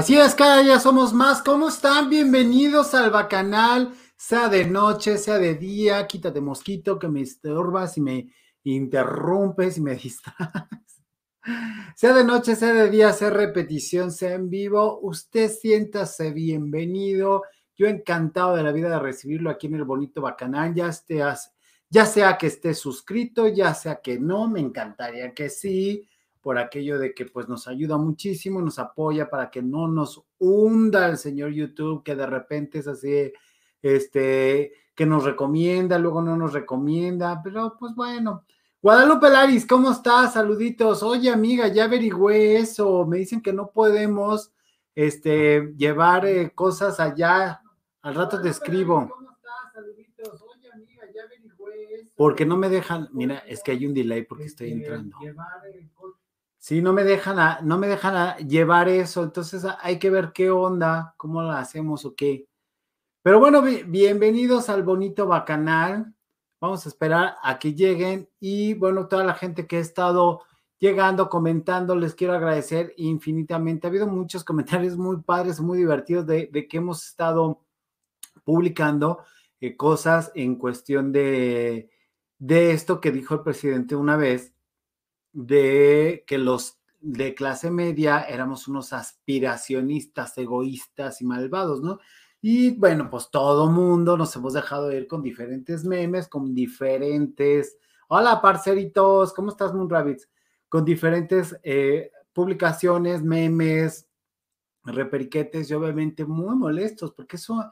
Así es, cada día somos más. ¿Cómo están? Bienvenidos al Bacanal, sea de noche, sea de día. Quítate mosquito que me estorbas y me interrumpes y me distraes. Sea de noche, sea de día, sea repetición, sea en vivo. Usted siéntase bienvenido. Yo encantado de la vida de recibirlo aquí en el bonito Bacanal. Ya, estés, ya sea que esté suscrito, ya sea que no, me encantaría que sí por aquello de que pues nos ayuda muchísimo, nos apoya para que no nos hunda el señor YouTube, que de repente es así, este, que nos recomienda, luego no nos recomienda, pero pues bueno. Guadalupe Laris, ¿cómo estás? Saluditos. Oye, amiga, ya averigüé eso. Me dicen que no podemos este, llevar eh, cosas allá. Al rato te escribo. ¿Cómo estás? Saluditos. Oye, amiga, ya averigüé eso. Porque no me dejan, mira, es que hay un delay porque estoy entrando. Llevar eh, Sí, no me dejan no me dejan llevar eso, entonces hay que ver qué onda, cómo lo hacemos o qué. Pero bueno, bienvenidos al bonito bacanal. Vamos a esperar a que lleguen y bueno, toda la gente que ha estado llegando, comentando, les quiero agradecer infinitamente. Ha habido muchos comentarios muy padres, muy divertidos de, que hemos estado publicando eh, cosas en cuestión de, de esto que dijo el presidente una vez de que los de clase media éramos unos aspiracionistas, egoístas y malvados, ¿no? Y bueno, pues todo mundo nos hemos dejado ir con diferentes memes, con diferentes. Hola, parceritos, ¿cómo estás, Moon Rabbits? Con diferentes eh, publicaciones, memes, reperiquetes y obviamente muy molestos, porque eso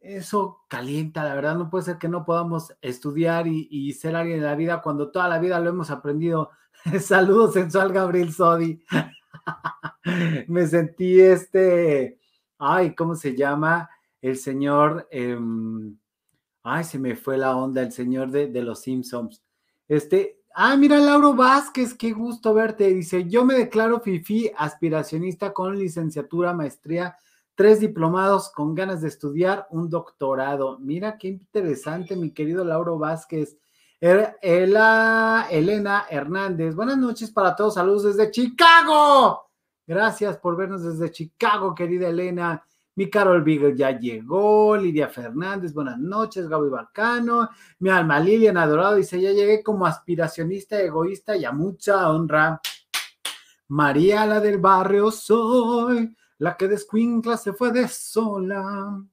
eso calienta, la verdad, no puede ser que no podamos estudiar y, ser alguien en la vida cuando toda la vida lo hemos aprendido. Saludos, sensual Gabriel Sodi. Me sentí este, ay, ¿cómo se llama? El señor, em, ay, se me fue la onda, el señor de, de los Simpsons. Este, ah, mira, Lauro Vázquez, qué gusto verte. Dice, yo me declaro FIFI aspiracionista con licenciatura, maestría tres diplomados con ganas de estudiar un doctorado. Mira qué interesante, mi querido Lauro Vázquez. Er, Elena Hernández, buenas noches para todos, saludos desde Chicago. Gracias por vernos desde Chicago, querida Elena. Mi Carol Beagle ya llegó, Lidia Fernández, buenas noches, Gaby Bacano, mi alma Lilian Adorado dice, ya llegué como aspiracionista, egoísta y a mucha honra. María, la del barrio soy, la que descuincla se fue de sola.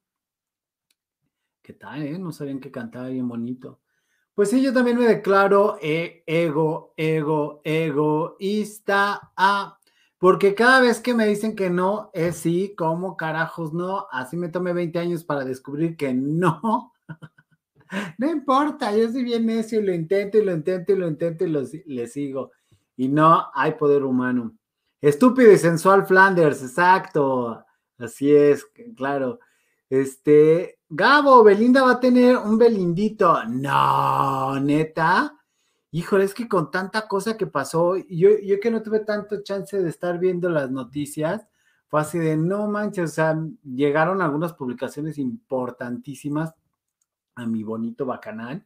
¿Qué tal, eh? No sabían que cantaba bien bonito. Pues sí, yo también me declaro eh, ego, ego, egoísta. Ah, porque cada vez que me dicen que no, es sí, ¿cómo carajos no? Así me tomé 20 años para descubrir que no. no importa, yo soy bien necio y lo intento y lo intento y lo intento y lo, le sigo. Y no hay poder humano. Estúpido y sensual Flanders, exacto. Así es, claro. Este, Gabo, Belinda va a tener un Belindito. No, neta. Híjole, es que con tanta cosa que pasó, yo, yo que no tuve tanto chance de estar viendo las noticias, fue así de no manches, o sea, llegaron algunas publicaciones importantísimas a mi bonito bacanal,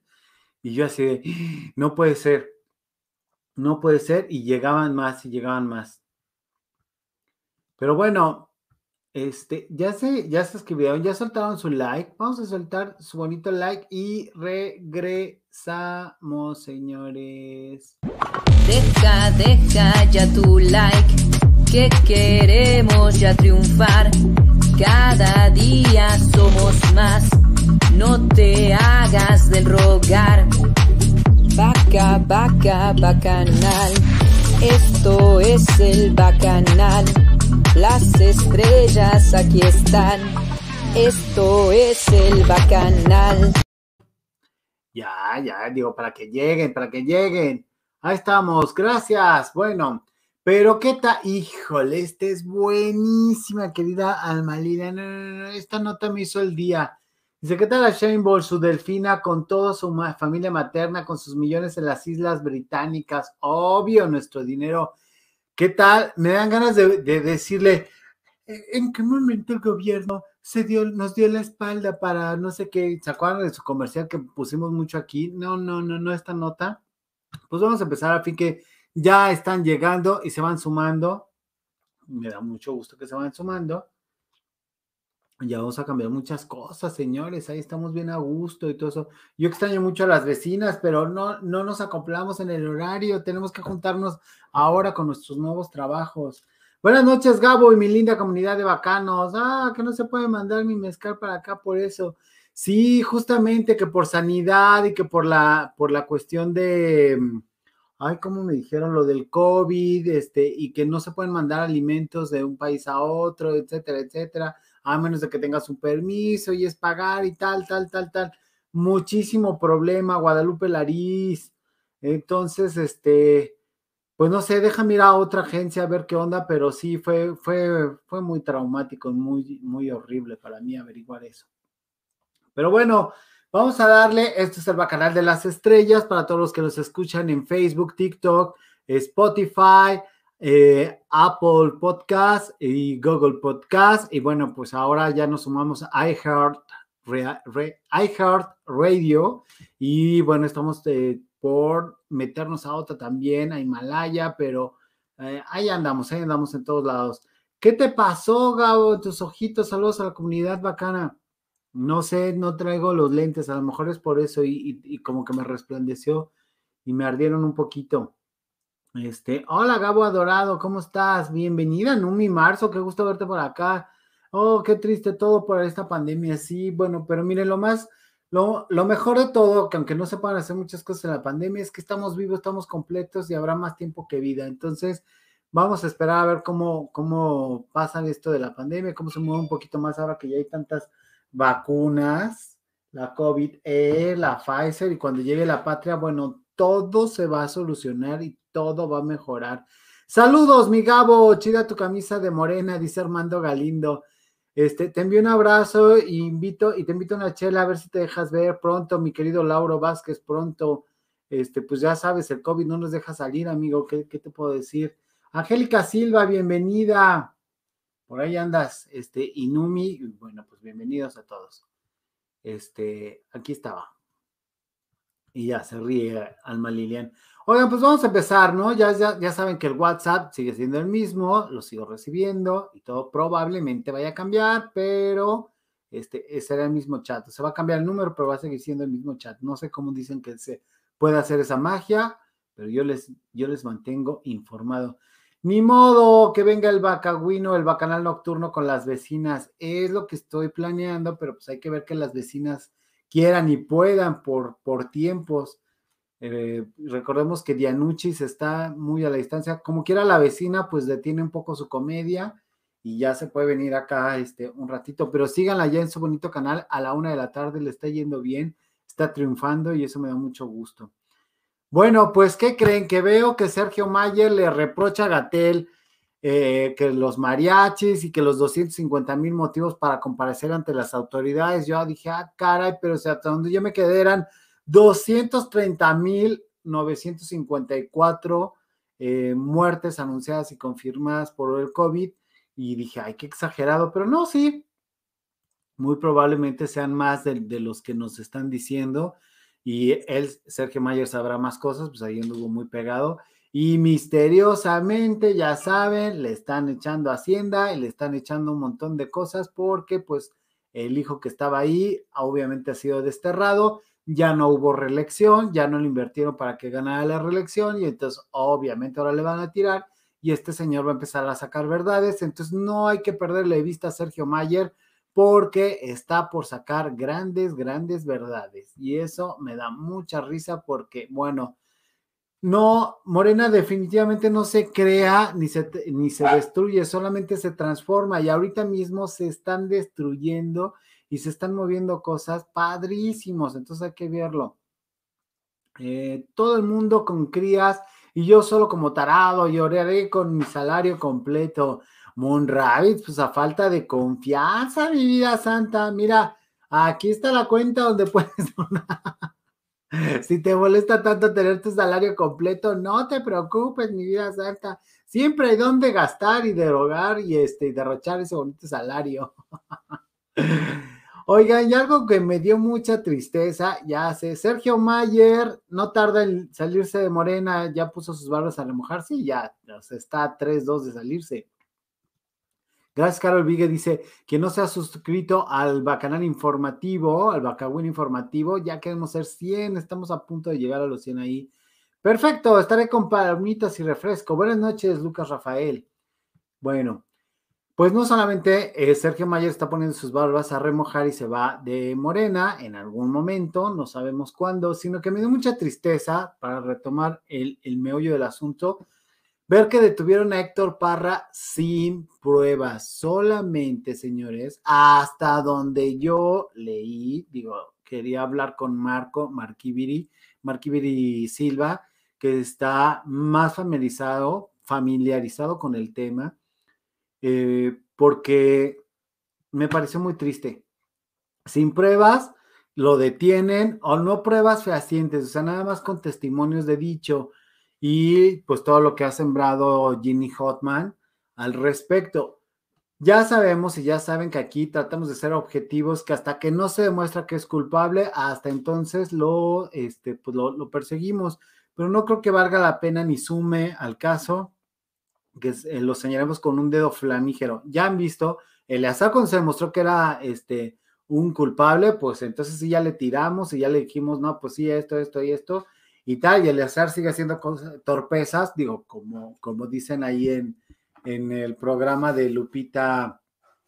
y yo así de, no puede ser, no puede ser, y llegaban más y llegaban más. Pero bueno, este, ya se, ya se escribieron, ya soltaron su like. Vamos a soltar su bonito like y regresamos, señores. Deja, deja ya tu like, que queremos ya triunfar. Cada día somos más, no te hagas del rogar. Vaca, vaca, bacanal, esto es el bacanal las estrellas aquí están. Esto es el bacanal. Ya, ya, digo, para que lleguen, para que lleguen. Ahí estamos, gracias. Bueno, pero qué tal, híjole, esta es buenísima, querida Almalina. Esta nota me hizo el día. Dice, ¿qué tal a Shane Ball, su delfina, con toda su familia materna, con sus millones en las Islas Británicas? Obvio, nuestro dinero ¿Qué tal? Me dan ganas de, decirle, ¿E-, ¿en qué momento el gobierno se dio, nos dio la espalda para no sé qué? ¿Se acuerdan de su comercial que pusimos mucho aquí? No, no, no, no, esta nota. Pues vamos a empezar a fin que ya están llegando y se van sumando. Me da mucho gusto que se van sumando. Ya vamos a cambiar muchas cosas, señores. Ahí estamos bien a gusto y todo eso. Yo extraño mucho a las vecinas, pero no, no nos acoplamos en el horario. Tenemos que juntarnos ahora con nuestros nuevos trabajos. Buenas noches, Gabo y mi linda comunidad de bacanos. Ah, que no se puede mandar mi mezcal para acá por eso. Sí, justamente que por sanidad y que por la, por la cuestión de, ay, ¿cómo me dijeron lo del COVID? Este, y que no se pueden mandar alimentos de un país a otro, etcétera, etcétera a menos de que tengas un permiso y es pagar y tal, tal, tal, tal. Muchísimo problema, Guadalupe Lariz. Entonces, este, pues no sé, déjame ir a otra agencia a ver qué onda, pero sí fue, fue, fue muy traumático, muy, muy horrible para mí averiguar eso. Pero bueno, vamos a darle, este es el Bacanal de las Estrellas para todos los que nos escuchan en Facebook, TikTok, Spotify, eh, Apple Podcast y Google Podcast. Y bueno, pues ahora ya nos sumamos a iHeart, iHeart Radio. Y bueno, estamos eh, por meternos a otra también, a Himalaya, pero eh, ahí andamos, ahí andamos en todos lados. ¿Qué te pasó, Gabo, tus ojitos? Saludos a la comunidad bacana. No sé, no traigo los lentes, a lo mejor es por eso y como que me resplandeció y me ardieron un poquito. Este, hola Gabo Adorado, ¿cómo estás? Bienvenida, Numi Marzo, qué gusto verte por acá. Oh, qué triste todo por esta pandemia, sí, bueno, pero miren, lo más, lo, lo mejor de todo, que aunque no se puedan hacer muchas cosas en la pandemia, es que estamos vivos, estamos completos y habrá más tiempo que vida. Entonces, vamos a esperar a ver cómo, cómo pasa esto de la pandemia, cómo se mueve un poquito más ahora que ya hay tantas vacunas, la COVID, -E, la Pfizer, y cuando llegue la patria, bueno, todo se va a solucionar y todo va a mejorar. Saludos, mi Gabo, chida tu camisa de morena, dice Armando Galindo. Este, te envío un abrazo y invito, y te invito a una chela a ver si te dejas ver pronto, mi querido Lauro Vázquez, pronto. Este, pues ya sabes, el COVID no nos deja salir, amigo. ¿Qué, te puedo decir? Angélica Silva, bienvenida. Por ahí andas, este, Inumi. Bueno, pues bienvenidos a todos. Este, aquí estaba. Y ya se ríe Alma Lilian. Oigan, pues vamos a empezar, ¿no? Ya, ya, ya saben que el WhatsApp sigue siendo el mismo, lo sigo recibiendo y todo probablemente vaya a cambiar, pero este, ese era el mismo chat. Se va a cambiar el número, pero va a seguir siendo el mismo chat. No sé cómo dicen que se puede hacer esa magia, pero yo les, yo les mantengo informado. Ni modo que venga el bacagüino, el bacanal nocturno con las vecinas. Es lo que estoy planeando, pero pues hay que ver que las vecinas quieran y puedan por, por tiempos. Eh, recordemos que Dianuchis está muy a la distancia. Como quiera la vecina, pues detiene un poco su comedia y ya se puede venir acá este, un ratito. Pero síganla ya en su bonito canal. A la una de la tarde le está yendo bien, está triunfando y eso me da mucho gusto. Bueno, pues, ¿qué creen? Que veo que Sergio Mayer le reprocha a Gatel eh, que los mariachis y que los 250 mil motivos para comparecer ante las autoridades. Yo dije, ah, caray, pero o sea, hasta donde yo me quedé eran 230.954 eh, muertes anunciadas y confirmadas por el COVID. Y dije, ay, qué exagerado, pero no, sí, muy probablemente sean más de, los que nos están diciendo. Y él, Sergio Mayer, sabrá más cosas, pues ahí anduvo muy pegado. Y misteriosamente, ya saben, le están echando Hacienda y le están echando un montón de cosas porque pues el hijo que estaba ahí obviamente ha sido desterrado ya no hubo reelección, ya no le invirtieron para que ganara la reelección y entonces obviamente ahora le van a tirar y este señor va a empezar a sacar verdades, entonces no hay que perderle vista a Sergio Mayer porque está por sacar grandes, grandes verdades. Y eso me da mucha risa porque, bueno, no, Morena definitivamente no se crea ni se, ni se destruye, solamente se transforma y ahorita mismo se están destruyendo y se están moviendo cosas padrísimos, entonces hay que verlo. Eh, todo el mundo con crías y yo solo como tarado lloraré con mi salario completo. Rabbit, pues a falta de confianza, mi vida santa. Mira, aquí está la cuenta donde puedes donar. si te molesta tanto tener tu salario completo, no te preocupes, mi vida santa. Siempre hay donde gastar y derogar y este y derrochar ese bonito salario. Oigan, y algo que me dio mucha tristeza, ya sé, Sergio Mayer no tarda en salirse de Morena, ya puso sus barras a remojar, sí, ya está a 3-2 de salirse. Gracias, Carol Vigue. Dice que no se ha suscrito al Bacanal Informativo, al Bacawin Informativo. Ya queremos ser 100, estamos a punto de llegar a los 100 ahí. Perfecto, estaré con palomitas y refresco. Buenas noches, Lucas Rafael. Bueno, pues no solamente eh, Sergio Mayer está poniendo sus barbas a remojar y se va de morena en algún momento, no sabemos cuándo, sino que me dio mucha tristeza para retomar el, el meollo del asunto, ver que detuvieron a Héctor Parra sin pruebas, solamente, señores, hasta donde yo leí, digo, quería hablar con Marco Marquiviri, Marquiviri Silva, que está más familiarizado, familiarizado con el tema eh, porque me pareció muy triste. Sin pruebas, lo detienen o no pruebas fehacientes, o sea, nada más con testimonios de dicho y pues todo lo que ha sembrado Ginny Hotman al respecto. Ya sabemos y ya saben que aquí tratamos de ser objetivos, que hasta que no se demuestra que es culpable, hasta entonces lo, este, pues lo, lo perseguimos, pero no creo que valga la pena ni sume al caso que eh, lo señalamos con un dedo flamígero. Ya han visto, Eleazar cuando se demostró que era este, un culpable, pues entonces sí ya le tiramos y ya le dijimos, no, pues sí, esto, esto y esto y tal, y Eleazar sigue haciendo cosas, torpezas, digo, como, como dicen ahí en, en el programa de Lupita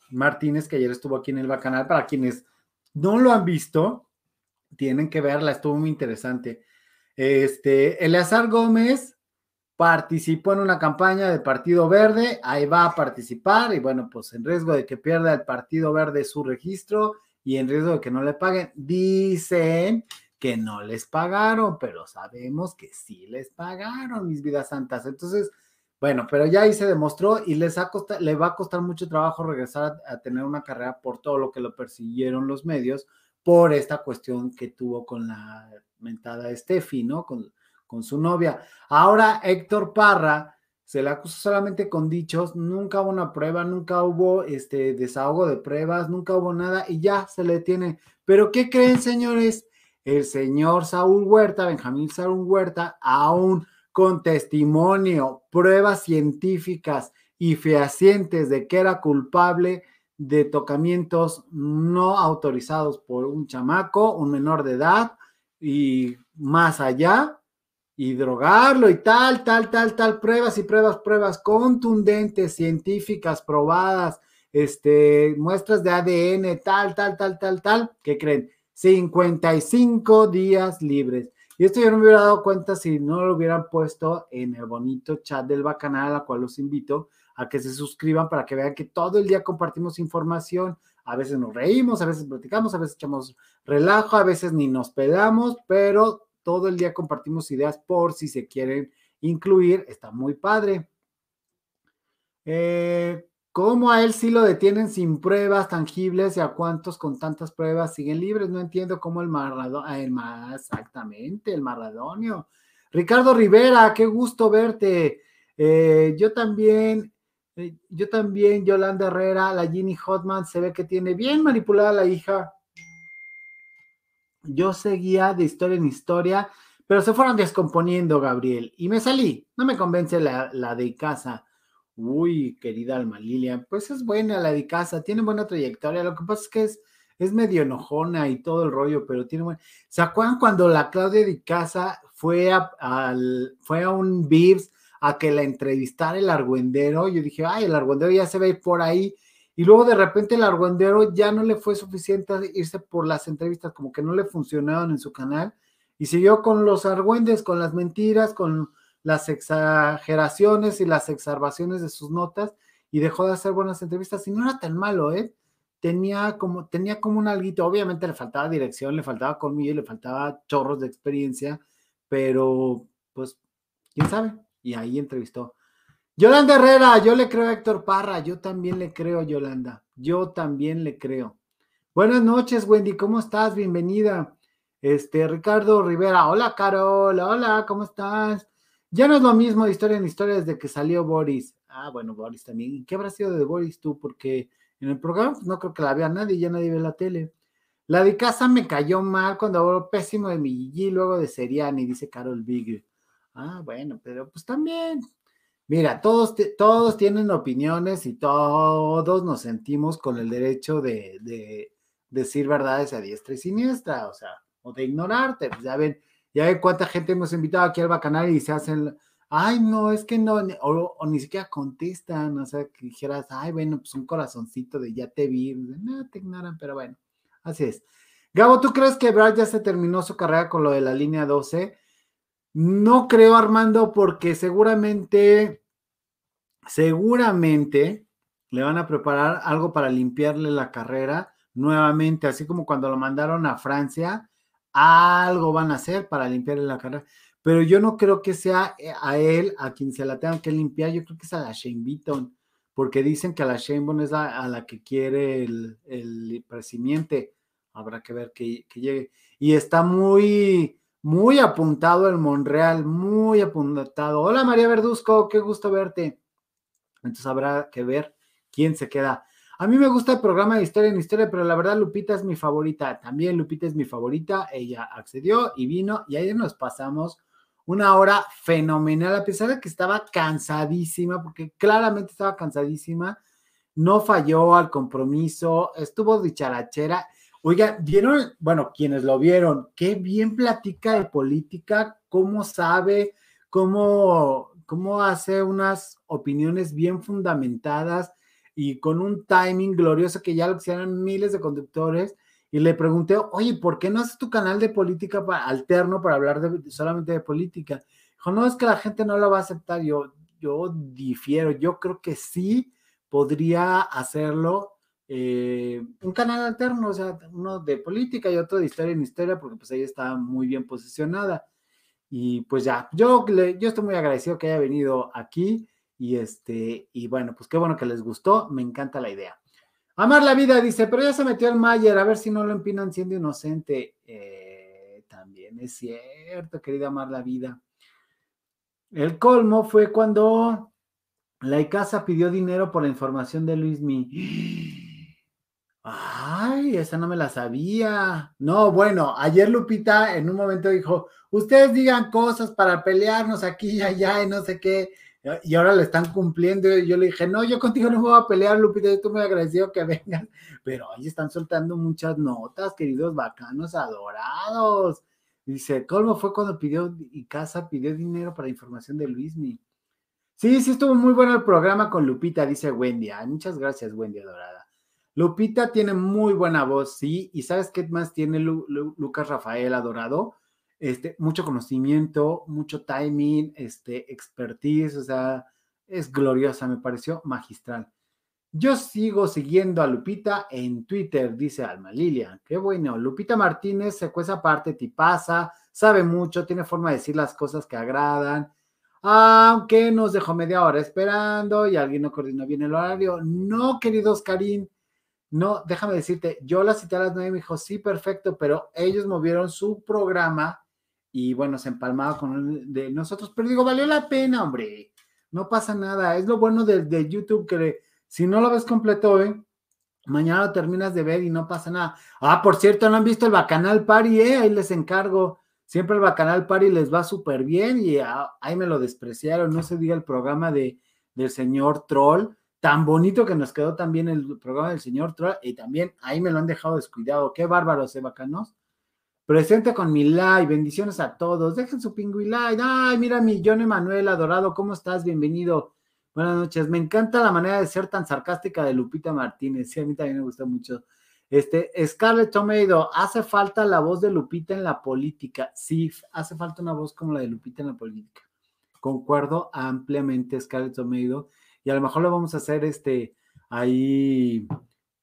Martínez, que ayer estuvo aquí en el Bacanal, para quienes no lo han visto, tienen que verla, estuvo muy interesante. Este, Eleazar Gómez participó en una campaña del Partido Verde, ahí va a participar y bueno, pues en riesgo de que pierda el Partido Verde su registro y en riesgo de que no le paguen, dicen que no les pagaron, pero sabemos que sí les pagaron, mis vidas santas. Entonces, bueno, pero ya ahí se demostró y les ha le va a costar mucho trabajo regresar a, tener una carrera por todo lo que lo persiguieron los medios, por esta cuestión que tuvo con la mentada Steffi, ¿no? Con, con su novia. Ahora Héctor Parra se le acusa solamente con dichos, nunca hubo una prueba, nunca hubo este desahogo de pruebas, nunca hubo nada y ya se le tiene. Pero ¿qué creen, señores? El señor Saúl Huerta, Benjamín Saúl Huerta, aún con testimonio, pruebas científicas y fehacientes de que era culpable de tocamientos no autorizados por un chamaco, un menor de edad y más allá, y drogarlo y tal, tal, tal, tal, pruebas y pruebas, pruebas contundentes, científicas, probadas, este, muestras de ADN, tal, tal, tal, tal, tal, ¿qué creen? 55 días libres. Y esto yo no me hubiera dado cuenta si no lo hubieran puesto en el bonito chat del Bacanal, a cual los invito a que se suscriban para que vean que todo el día compartimos información. A veces nos reímos, a veces platicamos, a veces echamos relajo, a veces ni nos pedamos, pero todo el día compartimos ideas por si se quieren incluir. Está muy padre. Eh, ¿Cómo a él sí lo detienen sin pruebas tangibles y a cuántos con tantas pruebas siguen libres? No entiendo cómo el Maradonio, ah, exactamente, el Maradonio. Ricardo Rivera, qué gusto verte. Eh, yo también, eh, yo también, Yolanda Herrera, la Ginny Hotman, se ve que tiene bien manipulada la hija yo seguía de historia en historia, pero se fueron descomponiendo, Gabriel, y me salí. No me convence la, de casa. Uy, querida Alma Lilia, pues es buena la de casa, tiene buena trayectoria. Lo que pasa es que es, es medio enojona y todo el rollo, pero tiene buena. ¿Se acuerdan cuando la Claudia de casa fue a, al, fue a un VIPS a que la entrevistara el argüendero? Yo dije, ay, el argüendero ya se ve por ahí y luego de repente el argüendero ya no le fue suficiente irse por las entrevistas, como que no le funcionaron en su canal, y siguió con los argüendes, con las mentiras, con las exageraciones y las exacerbaciones de sus notas, y dejó de hacer buenas entrevistas, y no era tan malo, ¿eh? Tenía como, tenía como un alguito, obviamente le faltaba dirección, le faltaba colmillo, le faltaba chorros de experiencia, pero pues, quién sabe, y ahí entrevistó Yolanda Herrera, yo le creo a Héctor Parra, yo también le creo Yolanda, yo también le creo. Buenas noches, Wendy, ¿cómo estás? Bienvenida. Este, Ricardo Rivera, hola Carol, hola, ¿cómo estás? Ya no es lo mismo historia en historia desde que salió Boris. Ah, bueno, Boris también. ¿Y qué habrá sido de Boris tú? Porque en el programa pues, no creo que la vea nadie, ya nadie ve la tele. La de casa me cayó mal cuando habló pésimo de mi Gigi, luego de Seriani, dice Carol Big. Ah, bueno, pero pues también Mira, todos, todos tienen opiniones y todos nos sentimos con el derecho de, de decir verdades a diestra y siniestra, o sea, o de ignorarte. Pues ya ven, ya ven cuánta gente hemos invitado aquí al bacanal y se hacen, ay, no, es que no, o, ni siquiera contestan, o sea, que dijeras, ay, bueno, pues un corazoncito de ya te vi, no, te ignoran, pero bueno, así es. Gabo, ¿tú crees que Brad ya se terminó su carrera con lo de la línea 12? No creo, Armando, porque seguramente, seguramente le van a preparar algo para limpiarle la carrera nuevamente, así como cuando lo mandaron a Francia, algo van a hacer para limpiarle la carrera. Pero yo no creo que sea eh, a él a quien se la tengan que limpiar, yo creo que es a la Shane porque dicen que a la Shane es a la que quiere el, el. Habrá que ver que, que llegue. Y está muy, muy apuntado el Monreal, muy apuntado. Hola María Verduzco, qué gusto verte. Entonces habrá que ver quién se queda. A mí me gusta el programa de historia en historia, pero la verdad Lupita es mi favorita. También Lupita es mi favorita. Ella accedió y vino y ahí nos pasamos una hora fenomenal, a pesar de que estaba cansadísima, porque claramente estaba cansadísima. No falló al compromiso, estuvo dicharachera Oiga, vieron, bueno, quienes lo vieron, qué bien platica de política, cómo sabe, cómo, cómo hace unas opiniones bien fundamentadas y con un timing glorioso que ya lo hicieron miles de conductores. Y le pregunté, oye, ¿por qué no haces tu canal de política alterno para hablar de, solamente de política? Dijo, no, es que la gente no lo va a aceptar. Yo, yo difiero, yo creo que sí podría hacerlo eh, un canal alterno, o sea, uno de política y otro de historia en historia, porque pues ahí está muy bien posicionada. Y pues ya, yo, yo estoy muy agradecido que haya venido aquí y este, y bueno, pues qué bueno que les gustó, me encanta la idea. Amar la vida, dice, pero ya se metió el Mayer, a ver si no lo empinan siendo inocente. Eh, también es cierto, querida Amar la vida. El colmo fue cuando la ICASA pidió dinero por la información de Luis Mi. Ay, esa no me la sabía. No, bueno, ayer Lupita en un momento dijo, ustedes digan cosas para pelearnos aquí y allá y no sé qué, y ahora le están cumpliendo. Yo le dije, no, yo contigo no me voy a pelear, Lupita, yo estoy muy agradecido que vengan, pero ahí están soltando muchas notas, queridos bacanos adorados. Dice, ¿cómo fue cuando pidió y casa pidió dinero para información de Luismi? Sí, sí, estuvo muy bueno el programa con Lupita, dice Wendy. muchas gracias, Wendy Adorada. Lupita tiene muy buena voz, sí, y ¿sabes qué más tiene Lucas Rafael Adorado? Este, mucho conocimiento, mucho timing, este, expertise, o sea, es gloriosa, me pareció magistral. Yo sigo siguiendo a Lupita en Twitter, dice Alma Lilia. Qué bueno. Lupita Martínez se cuesta aparte, pasa, sabe mucho, tiene forma de decir las cosas que agradan. Aunque nos dejó media hora esperando y alguien no coordinó bien el horario. No, queridos Karim, no, déjame decirte, yo la cité a las nueve y me dijo, sí, perfecto, pero ellos movieron su programa y bueno, se empalmaba con el de nosotros, pero digo, valió la pena, hombre, no pasa nada, es lo bueno de, YouTube que si no lo ves completo hoy, mañana lo terminas de ver y no pasa nada. Ah, por cierto, no han visto el Bacanal Party, ¿eh? Ahí les encargo. Siempre el Bacanal Party les va súper bien y ah, ahí me lo despreciaron. No se diga el programa de, del señor Troll tan bonito que nos quedó también el programa del señor Troll y también ahí me lo han dejado descuidado. Qué bárbaros, eh, bacanos. Presente con mi like, bendiciones a todos. Dejen su pingüi like. Ay, mira mi John Emanuel adorado, ¿cómo estás? Bienvenido. Buenas noches. Me encanta la manera de ser tan sarcástica de Lupita Martínez. Sí, a mí también me gusta mucho. Este, Scarlett Tomedo, hace falta la voz de Lupita en la política. Sí, hace falta una voz como la de Lupita en la política. Concuerdo ampliamente, Scarlett Tomedo y a lo mejor lo vamos a hacer este ahí,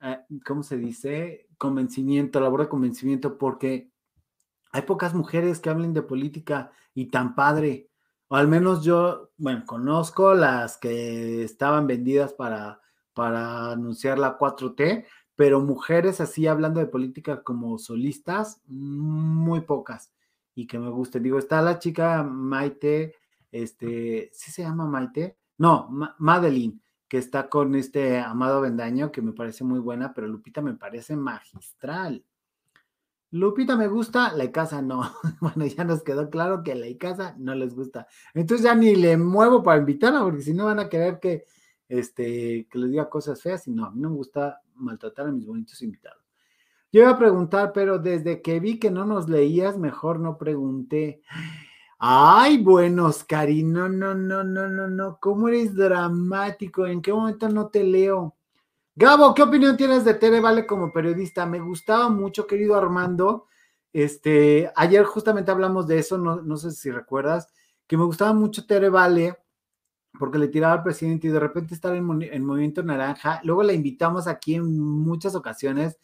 eh, ¿cómo se dice? Convencimiento, labor de convencimiento, porque hay pocas mujeres que hablen de política y tan padre. O al menos yo, bueno, conozco las que estaban vendidas para, para anunciar la 4T, pero mujeres así hablando de política como solistas, muy pocas y que me gusten. Digo, está la chica Maite, este, ¿sí se llama Maite? No, Madeline, que está con este Amado Bendaño, que me parece muy buena, pero Lupita me parece magistral. Lupita me gusta, la casa no. Bueno, ya nos quedó claro que la casa no les gusta. Entonces ya ni le muevo para invitarla, porque si no van a querer que, este, que les diga cosas feas. Y no, a mí no me gusta maltratar a mis bonitos invitados. Yo iba a preguntar, pero desde que vi que no nos leías, mejor no pregunté. Ay, bueno, Oscarín, no, no, no, no, no, no. ¿Cómo eres dramático? ¿En qué momento no te leo? Gabo, ¿qué opinión tienes de Tere Vale como periodista? Me gustaba mucho, querido Armando. Este, ayer justamente hablamos de eso, no, sé si recuerdas, que me gustaba mucho Tere Vale porque le tiraba al presidente y de repente estaba en, en Movimiento Naranja. Luego la invitamos aquí en muchas ocasiones.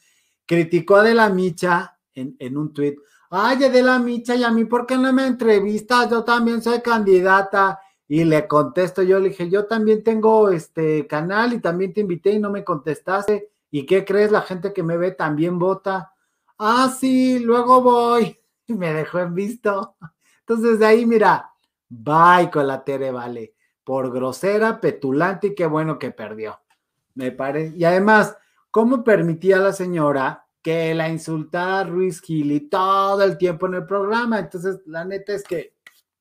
Criticó a De la Micha en, en un tuit. Ay, de la Micha, ¿y a mí por qué no me entrevistas? Yo también soy candidata. Y le contesto, yo le dije, yo también tengo este canal y también te invité y no me contestaste. ¿Y qué crees? La gente que me ve también vota. Ah, sí, luego voy. Y me dejó en visto. Entonces de ahí, mira, bye con la Tere Vale. Por grosera, petulante y qué bueno que perdió. Me parece. Y además, ¿cómo permitía la señora que la insultara Ruiz Gili todo el tiempo en el programa? Entonces, la neta es que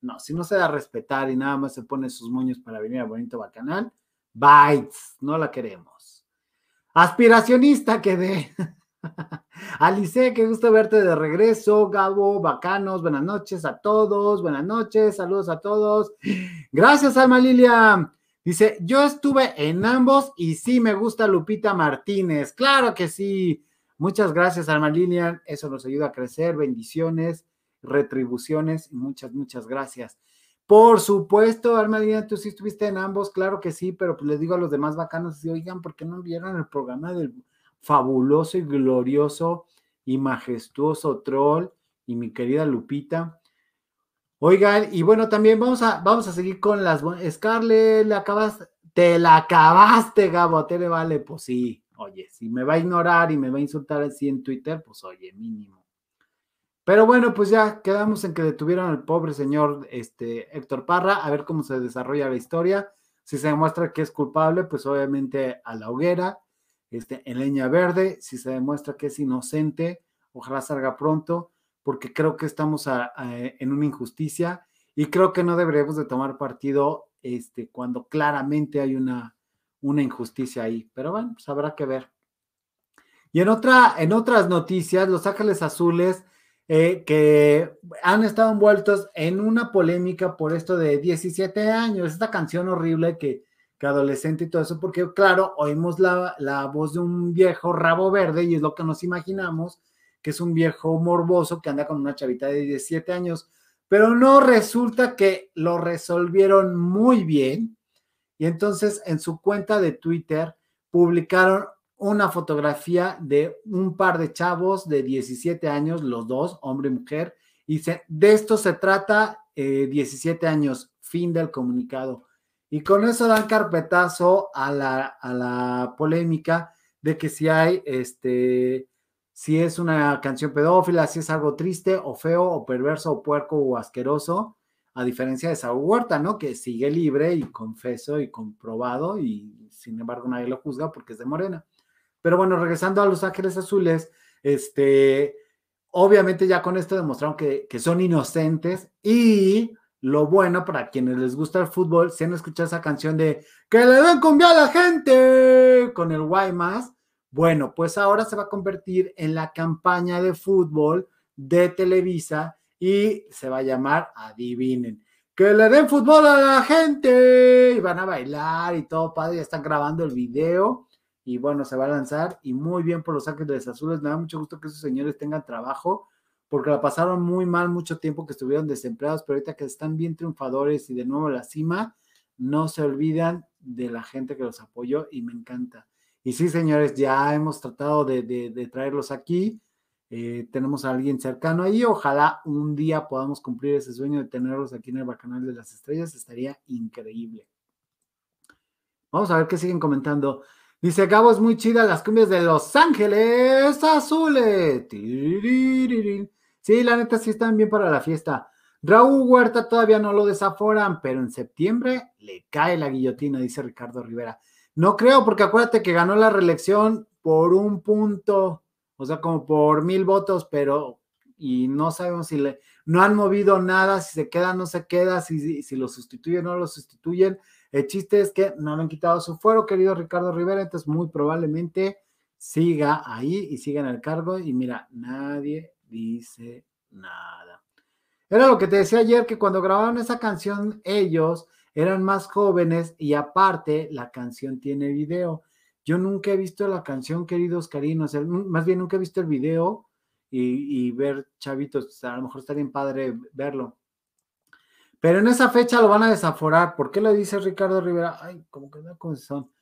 no, si no se da a respetar y nada más se pone sus moños para venir a Bonito Bacanal, bytes, no la queremos. Aspiracionista que de. Alice, qué gusto verte de regreso. Gabo, bacanos, buenas noches a todos, buenas noches, saludos a todos. Gracias, Alma Lilia. Dice, yo estuve en ambos y sí me gusta Lupita Martínez. Claro que sí. Muchas gracias, Alma Lilia. Eso nos ayuda a crecer. Bendiciones retribuciones muchas, muchas gracias. Por supuesto, Almadina, tú sí estuviste en ambos, claro que sí, pero pues les digo a los demás bacanos, oigan, ¿por qué no vieron el programa del fabuloso y glorioso y majestuoso troll y mi querida Lupita? Oigan, y bueno, también vamos a, vamos a seguir con las... Scarlett, ¿le acabas, te la acabaste, Gabo, te le vale, pues sí, oye, si me va a ignorar y me va a insultar así en Twitter, pues oye, mínimo. Pero bueno, pues ya quedamos en que detuvieron al pobre señor este, Héctor Parra, a ver cómo se desarrolla la historia. Si se demuestra que es culpable, pues obviamente a la hoguera, este, en leña verde. Si se demuestra que es inocente, ojalá salga pronto, porque creo que estamos en una injusticia y creo que no deberíamos de tomar partido este, cuando claramente hay una, una injusticia ahí. Pero bueno, pues habrá que ver. Y en, otra, en otras noticias, Los Ángeles Azules eh, que han estado envueltos en una polémica por esto de 17 años, esta canción horrible que, que adolescente y todo eso, porque claro, oímos la, la, voz de un viejo rabo verde y es lo que nos imaginamos, que es un viejo morboso que anda con una chavita de 17 años, pero no resulta que lo resolvieron muy bien. Y entonces en su cuenta de Twitter publicaron una fotografía de un par de chavos de 17 años, los dos, hombre y mujer, y dice, de esto se trata, 17 eh, años, fin del comunicado. Y con eso dan carpetazo a la, a la polémica de que si hay, este, si es una canción pedófila, si es algo triste o feo o perverso o puerco o asqueroso, a diferencia de Saúl Huerta, ¿no? Que sigue libre y confeso y comprobado y sin embargo nadie lo juzga porque es de Morena. Pero bueno, regresando a Los Ángeles Azules, este, obviamente ya con esto demostraron que, son inocentes y lo bueno para quienes les gusta el fútbol, si han escuchado esa canción de que le den cumbia a la gente con el Guaymas, bueno, pues ahora se va a convertir en la campaña de fútbol de Televisa y se va a llamar, adivinen, que le den fútbol a la gente y van a bailar y todo padre, ya están grabando el video y bueno, se va a lanzar y muy bien por los Ángeles Azules. Me da mucho gusto que esos señores tengan trabajo porque la pasaron muy mal mucho tiempo que estuvieron desempleados, pero ahorita que están bien triunfadores y de nuevo la cima, no se olvidan de la gente que los apoyó y me encanta. Y sí, señores, ya hemos tratado de, traerlos aquí. Eh, tenemos a alguien cercano ahí. Ojalá un día podamos cumplir ese sueño de tenerlos aquí en el Bacanal de las Estrellas. Estaría increíble. Vamos a ver qué siguen comentando. Dice Gabo, es muy chida las cumbias de Los Ángeles Azules. Sí, la neta sí están bien para la fiesta. Raúl Huerta todavía no lo desaforan, pero en septiembre le cae la guillotina, dice Ricardo Rivera. No creo, porque acuérdate que ganó la reelección por un punto. o sea, como por mil votos, pero y no sabemos si le, no han movido nada, si se queda, no se queda, si, si, lo sustituyen o no lo sustituyen. El chiste es que no le han quitado su fuero, querido Ricardo Rivera, entonces muy probablemente siga ahí y siga en el cargo. Y mira, nadie dice nada. Era lo que te decía ayer, que cuando grabaron esa canción, ellos eran más jóvenes y aparte la canción tiene video. Yo nunca he visto la canción, queridos carinos, más bien nunca he visto el video y, ver chavitos, a lo mejor estaría bien padre verlo. Pero en esa fecha lo van a desaforar. ¿Por qué lo dice Ricardo Rivera? Ay, como que no son.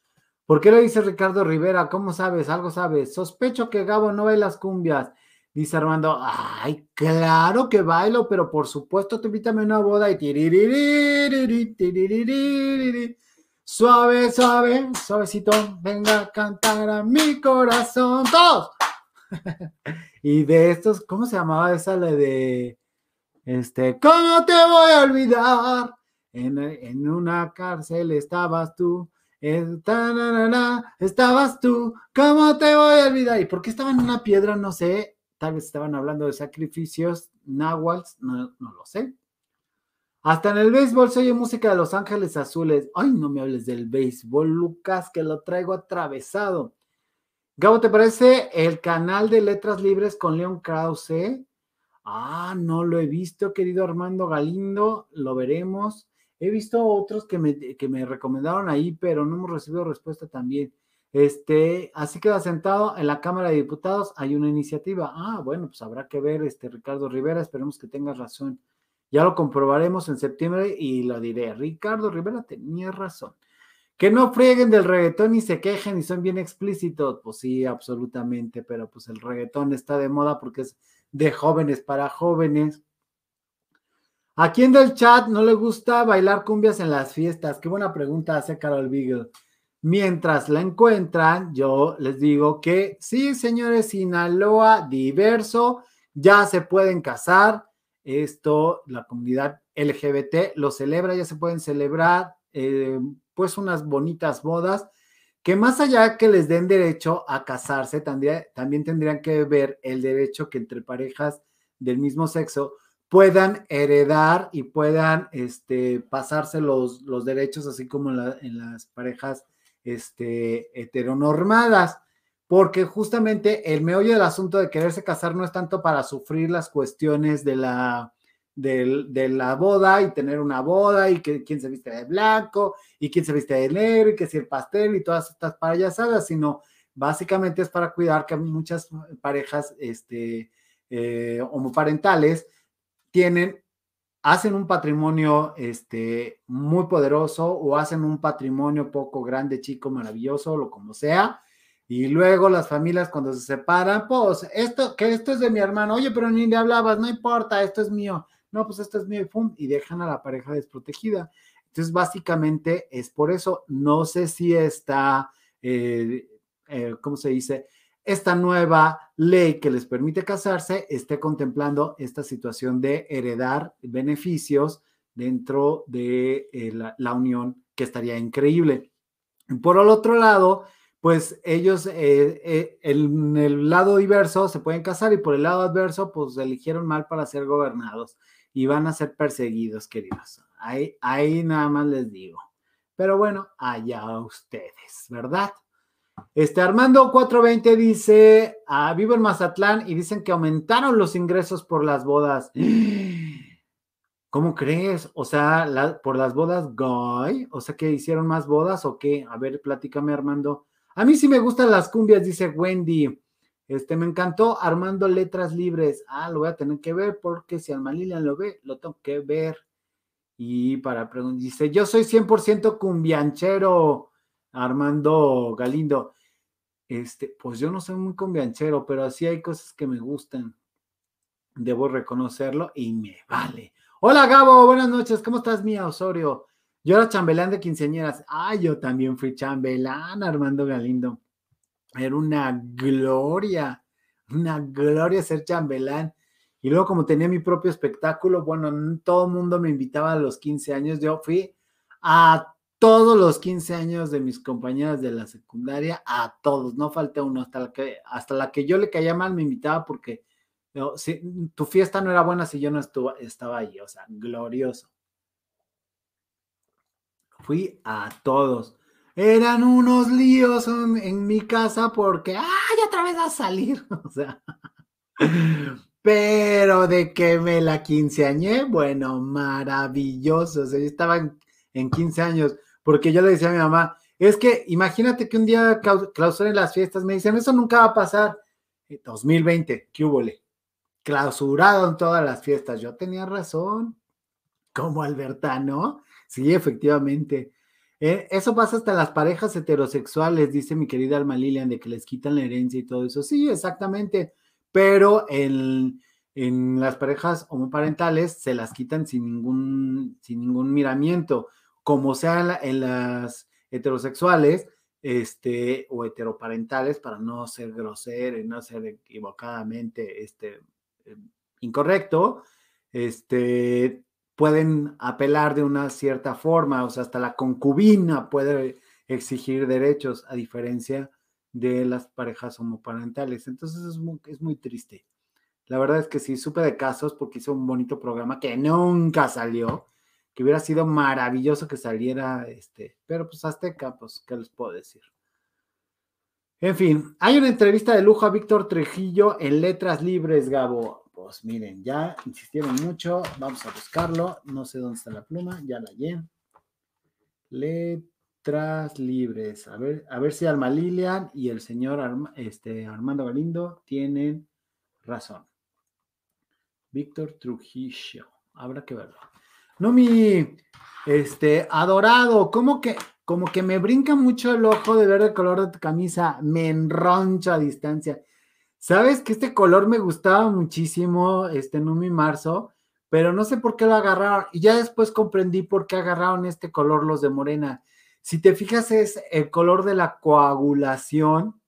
¿Por qué lo dice Ricardo Rivera? ¿Cómo sabes? Algo sabes. Sospecho que Gabo no las cumbias. Dice Armando, ay, claro que bailo, pero por supuesto te invítame a una boda y suave, suave, suavecito, venga a cantar a mi corazón. Todos. y de estos, ¿cómo se llamaba esa la de este? ¿Cómo te voy a olvidar? En, una cárcel estabas tú. estabas tú, ¿cómo te voy a olvidar? ¿Y por qué estaba en una piedra? No sé, tal vez estaban hablando de sacrificios, náhuatl, no, no lo sé. Hasta en el béisbol se oye música de Los Ángeles Azules. Ay, no me hables del béisbol, Lucas, que lo traigo atravesado. Gabo, ¿te parece el canal de Letras Libres con León Krause? Ah, no lo he visto, querido Armando Galindo, lo veremos. He visto otros que me, que me recomendaron ahí, pero no hemos recibido respuesta también. Este, así queda sentado en la Cámara de Diputados, hay una iniciativa. Ah, bueno, pues habrá que ver, este Ricardo Rivera, esperemos que tengas razón. Ya lo comprobaremos en septiembre y lo diré. Ricardo Rivera tenía razón. Que no frieguen del reggaetón y se quejen y son bien explícitos. Pues sí, absolutamente, pero pues el reggaetón está de moda porque es de jóvenes para jóvenes. ¿A quién del chat no le gusta bailar cumbias en las fiestas? Qué buena pregunta hace Carol Beagle. Mientras la encuentran, yo les digo que sí, señores, Sinaloa diverso, ya se pueden casar. Esto, la comunidad LGBT lo celebra, ya se pueden celebrar. Eh, pues unas bonitas bodas que más allá que les den derecho a casarse, también, tendrían que ver el derecho que entre parejas del mismo sexo puedan heredar y puedan este, pasarse los, los derechos, así como en, las parejas este, heteronormadas, porque justamente el meollo del asunto de quererse casar no es tanto para sufrir las cuestiones de la de, la boda y tener una boda y que quién se viste de blanco y quién se viste de negro y que si el pastel y todas estas payasadas, sino básicamente es para cuidar que muchas parejas este, eh, homoparentales tienen, hacen un patrimonio este, muy poderoso o hacen un patrimonio poco grande, chico, maravilloso, lo como sea. Y luego las familias cuando se separan, pues esto, que esto es de mi hermano, oye, pero ni le hablabas, no importa, esto es mío no, pues esta es mi pum, y dejan a la pareja desprotegida. Entonces, básicamente es por eso. No sé si está, eh, eh, ¿cómo se dice? Esta nueva ley que les permite casarse esté contemplando esta situación de heredar beneficios dentro de eh, la, unión, que estaría increíble. Por el otro lado, pues ellos en el lado diverso se pueden casar y por el lado adverso, pues eligieron mal para ser gobernados y van a ser perseguidos, queridos. Ahí, ahí nada más les digo. Pero bueno, allá ustedes, ¿verdad? Este Armando 420 dice, ah, vivo en Mazatlán y dicen que aumentaron los ingresos por las bodas. ¿Cómo crees? O sea, por las bodas gay, o sea que hicieron más bodas o qué? A ver, platícame Armando. A mí sí me gustan las cumbias, dice Wendy. Este, me encantó Armando Letras Libres. Ah, lo voy a tener que ver porque si Alma Lilian lo ve, lo tengo que ver. Y para preguntar, dice, yo soy 100% cumbianchero, Armando Galindo. Este, pues yo no soy muy cumbianchero, pero sí hay cosas que me gustan. Debo reconocerlo y me vale. Hola Gabo, buenas noches, ¿cómo estás, mía Osorio? Yo era chambelán de quinceañeras. Ah, yo también fui chambelán, Armando Galindo. Era una gloria, una gloria ser chambelán. Y luego como tenía mi propio espectáculo, bueno, todo el mundo me invitaba a los 15 años, yo fui a todos los 15 años de mis compañeras de la secundaria, a todos, no falté uno, hasta la que, hasta la que yo le caía mal me invitaba porque si, tu fiesta no era buena si yo no estuvo, estaba ahí, o sea, glorioso. Fui a todos. Eran unos líos en, mi casa porque, ¡ay, otra vez a salir! O sea, pero de que me la quinceañé, bueno, maravilloso. O sea, yo estaba en, en 15 años porque yo le decía a mi mamá, es que imagínate que un día clausuren las fiestas, me dicen, eso nunca va a pasar. 2020, eh, ¿qué hubo? Clausuraron todas las fiestas. Yo tenía razón, como Albertano. Sí, efectivamente. Eh, eso pasa hasta las parejas heterosexuales, dice mi querida Alma Lilian, de que les quitan la herencia y todo eso. Sí, exactamente. Pero en, en las parejas homoparentales se las quitan sin ningún, sin ningún miramiento, como sea en, las heterosexuales este, o heteroparentales, para no ser grosero y no ser equivocadamente este, em, incorrecto, este, pueden apelar de una cierta forma, o sea, hasta la concubina puede exigir derechos a diferencia de las parejas homoparentales. Entonces es muy, es muy triste. La verdad es que sí, supe de casos porque hizo un bonito programa que nunca salió, que hubiera sido maravilloso que saliera, este, pero pues Azteca, pues, ¿qué les puedo decir? En fin, hay una entrevista de lujo a Víctor Trejillo en Letras Libres, Gabo. Pues miren, ya insistieron mucho, vamos a buscarlo, no sé dónde está la pluma, ya la hallé. Letras Libres, a ver, a ver si Alma Lilian y el señor este, Armando Galindo tienen razón. Víctor Trujillo, habrá que verlo. No, mi, este, adorado, como que, como que me brinca mucho el ojo de ver el color de tu camisa, me enroncha a distancia. Sabes que este color me gustaba muchísimo, este Numi Marzo, pero no sé por qué lo agarraron. Y ya después comprendí por qué agarraron este color los de Morena. Si te fijas, es el color de la coagulación.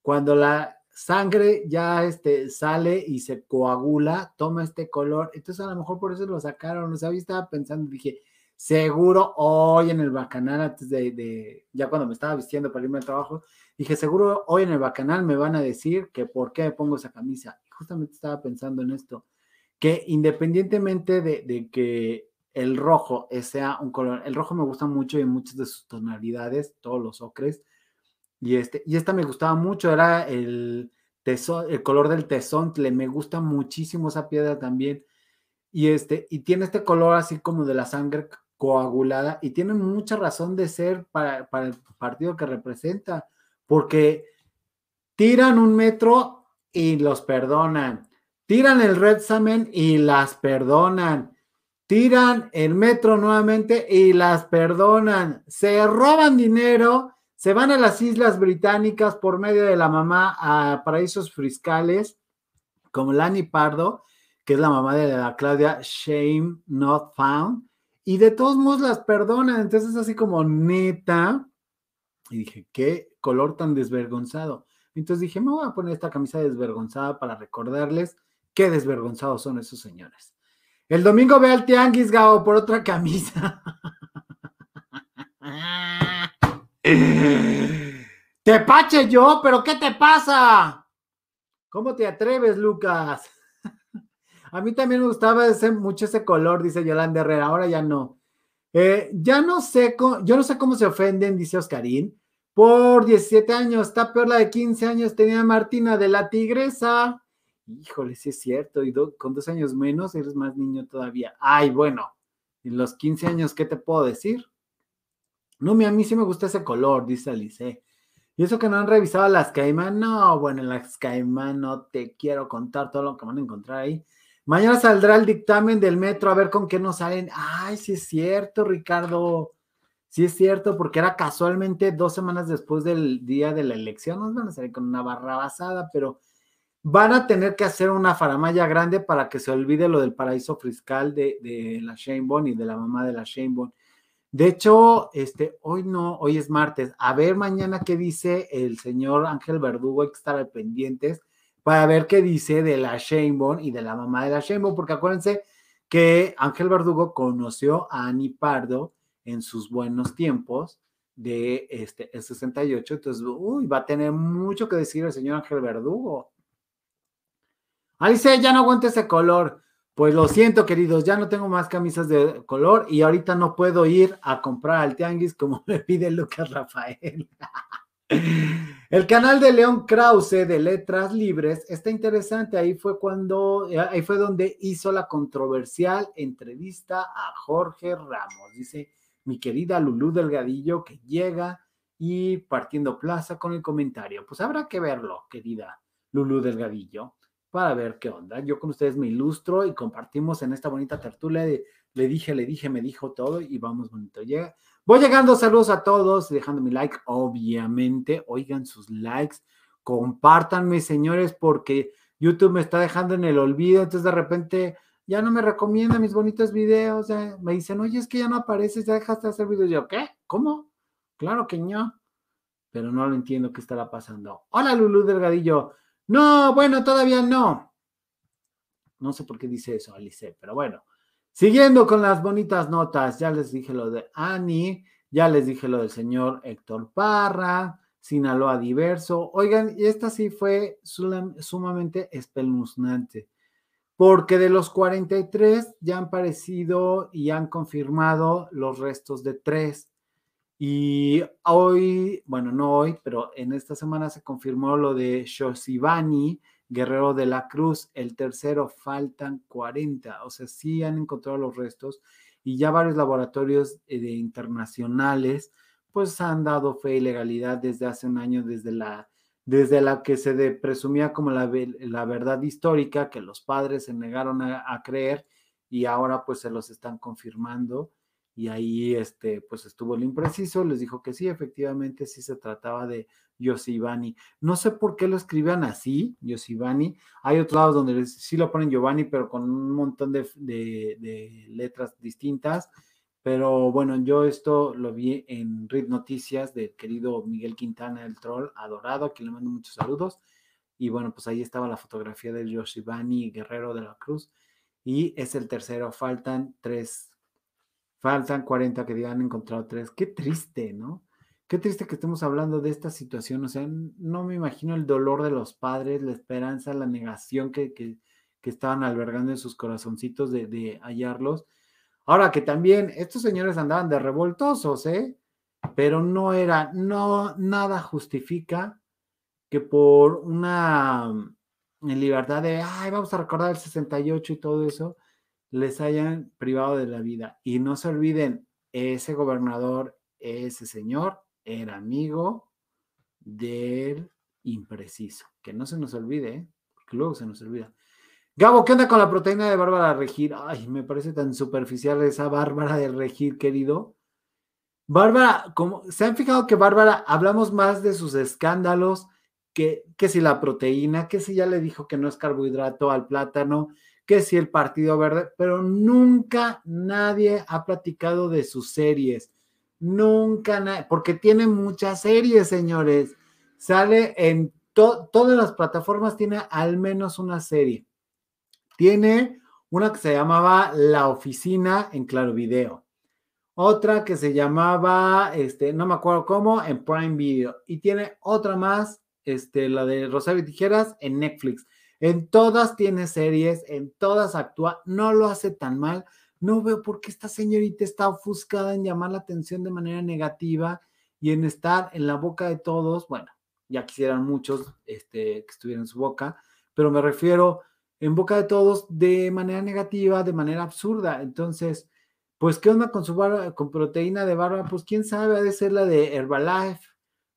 Cuando la sangre ya este, sale y se coagula, toma este color. Entonces, a lo mejor por eso lo sacaron. O sea, yo estaba pensando, dije, seguro hoy en el bacanal, antes de, ya cuando me estaba vistiendo para irme al trabajo, Dije, seguro hoy en el bacanal me van a decir que por qué me pongo esa camisa. Y justamente estaba pensando en esto, que independientemente de, que el rojo sea un color, el rojo me gusta mucho y muchas de sus tonalidades, todos los ocres, y, este, y esta me gustaba mucho, era el, tesón, el color del tesontle, me gusta muchísimo esa piedra también. Y, este, y tiene este color así como de la sangre coagulada y tiene mucha razón de ser para, para el partido que representa porque tiran un metro y los perdonan, tiran el Red Samen y las perdonan, tiran el metro nuevamente y las perdonan, se roban dinero, se van a las Islas Británicas por medio de la mamá a paraísos fiscales, como Lani Pardo, que es la mamá de la Claudia Shame Not Found, y de todos modos las perdonan, entonces así como neta, y dije, ¿qué color tan desvergonzado. Entonces dije, me voy a poner esta camisa desvergonzada para recordarles qué desvergonzados son esos señores. El domingo ve al tianguis, Gao, por otra camisa. te pache yo, pero ¿qué te pasa? ¿Cómo te atreves, Lucas? A mí también me gustaba ese, mucho ese color, dice Yolanda Herrera, ahora ya no. Eh, ya no sé, yo no sé cómo se ofenden, dice Oscarín, por 17 años, está peor la de 15 años, tenía Martina de la Tigresa. Híjole, sí es cierto, y con dos años menos eres más niño todavía. Ay, bueno, en los 15 años, ¿qué te puedo decir? No, a mí sí me gusta ese color, dice Alice. Y eso que no han revisado las Caimán, no, bueno, en las Caimán no te quiero contar todo lo que van a encontrar ahí. Mañana saldrá el dictamen del metro a ver con qué nos salen. Ay, sí es cierto, Ricardo. Sí es cierto, porque era casualmente dos semanas después del día de la elección, nos van a salir con una barra basada, pero van a tener que hacer una faramaya grande para que se olvide lo del paraíso fiscal de, la Shane y de la mamá de la Shane De hecho, este, hoy no, hoy es martes. A ver mañana qué dice el señor Ángel Verdugo, hay que estar al pendientes para ver qué dice de la Shane y de la mamá de la Shane porque acuérdense que Ángel Verdugo conoció a Ani Pardo en sus buenos tiempos de este el 68. Entonces, uy, va a tener mucho que decir el señor Ángel Verdugo. Alice, ya no aguanto ese color. Pues lo siento, queridos, ya no tengo más camisas de color y ahorita no puedo ir a comprar al tianguis como me pide Lucas Rafael. El canal de León Krause de Letras Libres está interesante. Ahí fue cuando, ahí fue donde hizo la controversial entrevista a Jorge Ramos. Dice mi querida Lulú Delgadillo que llega y partiendo plaza con el comentario. Pues habrá que verlo, querida Lulú Delgadillo, para ver qué onda. Yo con ustedes me ilustro y compartimos en esta bonita tertulia de le dije, le dije, me dijo todo y vamos bonito. Llega, Voy llegando, saludos a todos, dejando mi like, obviamente. Oigan sus likes, compártanme, señores, porque YouTube me está dejando en el olvido. Entonces, de repente, ya no me recomienda mis bonitos videos. me dicen, oye, es que ya no apareces, ya dejaste de hacer videos. Yo, ¿qué? ¿Cómo? Claro que no. Pero no lo entiendo qué estará pasando. Hola, Lulú Delgadillo. No, bueno, todavía no. No sé por qué dice eso, Alice, pero bueno. Siguiendo con las bonitas notas, ya les dije lo de Ani, ya les dije lo del señor Héctor Parra, Sinaloa Diverso. Oigan, y esta sí fue sumamente espeluznante, porque de los 43 ya han aparecido y han confirmado los restos de tres. Y hoy, bueno, no hoy, pero en esta semana se confirmó lo de Shoshibani, Guerrero de la Cruz, el tercero, faltan 40, o sea, sí han encontrado los restos y ya varios laboratorios eh, internacionales pues han dado fe y legalidad desde hace un año, desde la, desde la que se presumía como la, la, verdad histórica, que los padres se negaron a, creer y ahora pues se los están confirmando y ahí este, pues estuvo el impreciso, les dijo que sí, efectivamente sí se trataba de Yosivani. No sé por qué lo escriban así, Yosivani. Hay otros lados donde sí lo ponen Giovanni, pero con un montón de, de, letras distintas. Pero bueno, yo esto lo vi en Read Noticias del querido Miguel Quintana, el troll adorado, a quien le mando muchos saludos. Y bueno, pues ahí estaba la fotografía de Yosivani, Guerrero de la Cruz. Y es el tercero, faltan tres Faltan 40 que han encontrado tres. Qué triste, ¿no? Qué triste que estemos hablando de esta situación. O sea, no me imagino el dolor de los padres, la esperanza, la negación que, que, estaban albergando en sus corazoncitos de, de, hallarlos. Ahora que también estos señores andaban de revoltosos, ¿eh? Pero no era, no, nada justifica que por una libertad de, ay, vamos a recordar el 68 y todo eso, les hayan privado de la vida. Y no se olviden, ese gobernador, ese señor, era amigo del impreciso. Que no se nos olvide, ¿eh? porque luego se nos olvida. Gabo, ¿qué onda con la proteína de Bárbara Regir? Ay, me parece tan superficial esa Bárbara de Regir, querido. Bárbara, como, ¿se han fijado que Bárbara hablamos más de sus escándalos que, que si la proteína, que si ya le dijo que no es carbohidrato al plátano, que si el Partido Verde, pero nunca nadie ha platicado de sus series. Nunca, porque tiene muchas series, señores. Sale en todas las plataformas, tiene al menos una serie. Tiene una que se llamaba La Oficina en Claro Video. Otra que se llamaba, este, no me acuerdo cómo, en Prime Video. Y tiene otra más, este, la de Rosario Tijeras en Netflix. En todas tiene series, en todas actúa, no lo hace tan mal. No veo por qué esta señorita está ofuscada en llamar la atención de manera negativa y en estar en la boca de todos. Bueno, ya quisieran muchos este, que estuvieran en su boca, pero me refiero en boca de todos de manera negativa, de manera absurda. Entonces, pues, ¿qué onda con su con proteína de barba? Pues quién sabe, ha de ser la de Herbalife,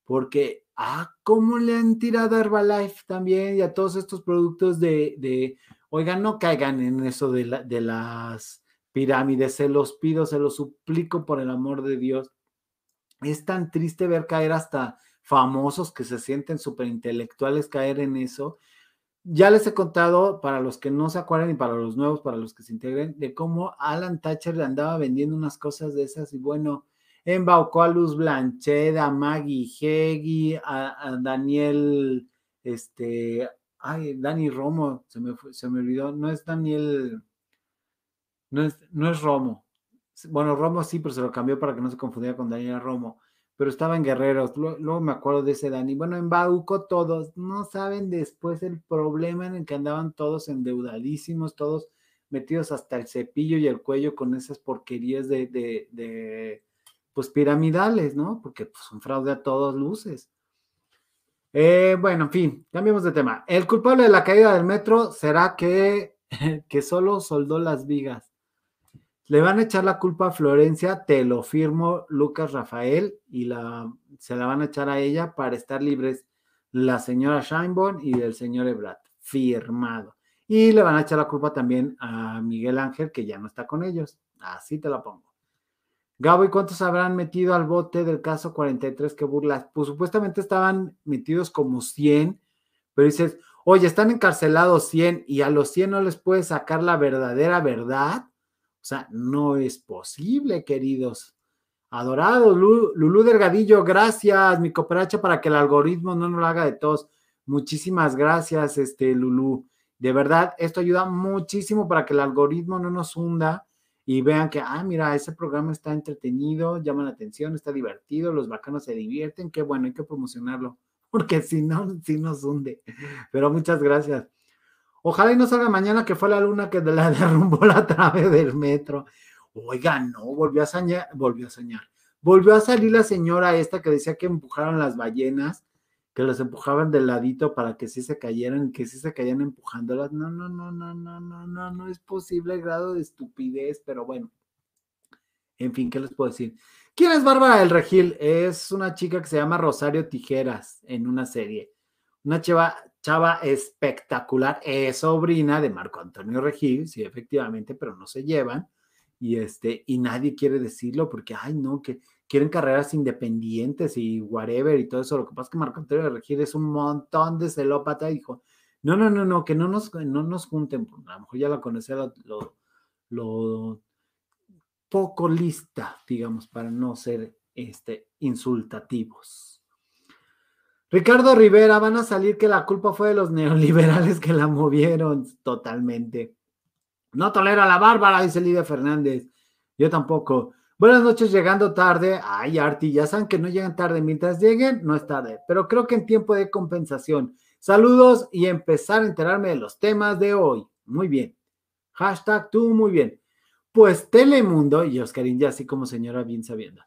porque Ah, ¿cómo le han tirado a Herbalife también y a todos estos productos de, de oigan, no caigan en eso de, de las pirámides, se los pido, se los suplico por el amor de Dios. Es tan triste ver caer hasta famosos que se sienten súper intelectuales caer en eso. Ya les he contado, para los que no se acuerdan y para los nuevos, para los que se integren, de cómo Alan Thatcher le andaba vendiendo unas cosas de esas y bueno, embaucó a Luz Blanchet, a Maggie Heggie, a, Daniel, este, ay, Dani Romo, se me, se me olvidó, no es Daniel, no es, no es Romo, Bueno, Romo sí, pero se lo cambió para que no se confundiera con Daniela Romo. Pero estaba en Guerreros. Luego, me acuerdo de ese Dani. Bueno, en Bauco todos. No saben después el problema en el que andaban todos endeudadísimos, todos metidos hasta el cepillo y el cuello con esas porquerías de, de, pues piramidales, ¿no? Porque pues, son fraude a todas luces. Eh, bueno, en fin, cambiemos de tema. El culpable de la caída del metro será que, que solo soldó las vigas. Le van a echar la culpa a Florencia, te lo firmo Lucas Rafael, y la, se la van a echar a ella para estar libres la señora Scheinborn y el señor Ebrat. Firmado. Y le van a echar la culpa también a Miguel Ángel, que ya no está con ellos. Así te la pongo. Gabo, ¿y cuántos habrán metido al bote del caso 43 que burlas? Pues supuestamente estaban metidos como 100, pero dices, oye, están encarcelados 100 y a los 100 no les puedes sacar la verdadera verdad. O sea, no es posible, queridos. Adorado, Lulú Delgadillo, gracias, mi cooperacha, para que el algoritmo no nos lo haga de todos. Muchísimas gracias, este Lulú. De verdad, esto ayuda muchísimo para que el algoritmo no nos hunda y vean que, ah, mira, ese programa está entretenido, llama la atención, está divertido, los bacanos se divierten, qué bueno, hay que promocionarlo, porque si no, si nos hunde. Pero muchas gracias. Ojalá y no salga mañana que fue la luna que la derrumbó la trave del metro. Oiga, no, volvió a soñar, volvió a soñar. Volvió a salir la señora esta que decía que empujaron las ballenas que los empujaban del ladito para que sí se cayeran, que sí se caían empujándolas. No, no, no, no, no, no, no, no es posible el grado de estupidez, pero bueno. En fin, ¿qué les puedo decir? ¿Quién es Bárbara del Regil? Es una chica que se llama Rosario Tijeras en una serie. Una chava, chava espectacular, es sobrina de Marco Antonio Regil, sí, efectivamente, pero no se llevan. Y este, y nadie quiere decirlo porque, ay, no, que quieren carreras independientes y whatever y todo eso. Lo que pasa es que Marco Antonio de Regir es un montón de celópata dijo, no, no, no, no, que no nos, no nos junten, pues, a lo mejor ya la conocía lo, lo, poco lista, digamos, para no ser este, insultativos. Ricardo Rivera, van a salir que la culpa fue de los neoliberales que la movieron totalmente. No tolera a la Bárbara, dice Lidia Fernández. Yo tampoco. Buenas noches, llegando tarde. Ay, Arti, ya saben que no llegan tarde. Mientras lleguen, no es tarde. Pero creo que en tiempo de compensación. Saludos y empezar a enterarme de los temas de hoy. Muy bien. Hashtag tú, muy bien. Pues Telemundo, y Oscarín ya así como señora bien sabiendo.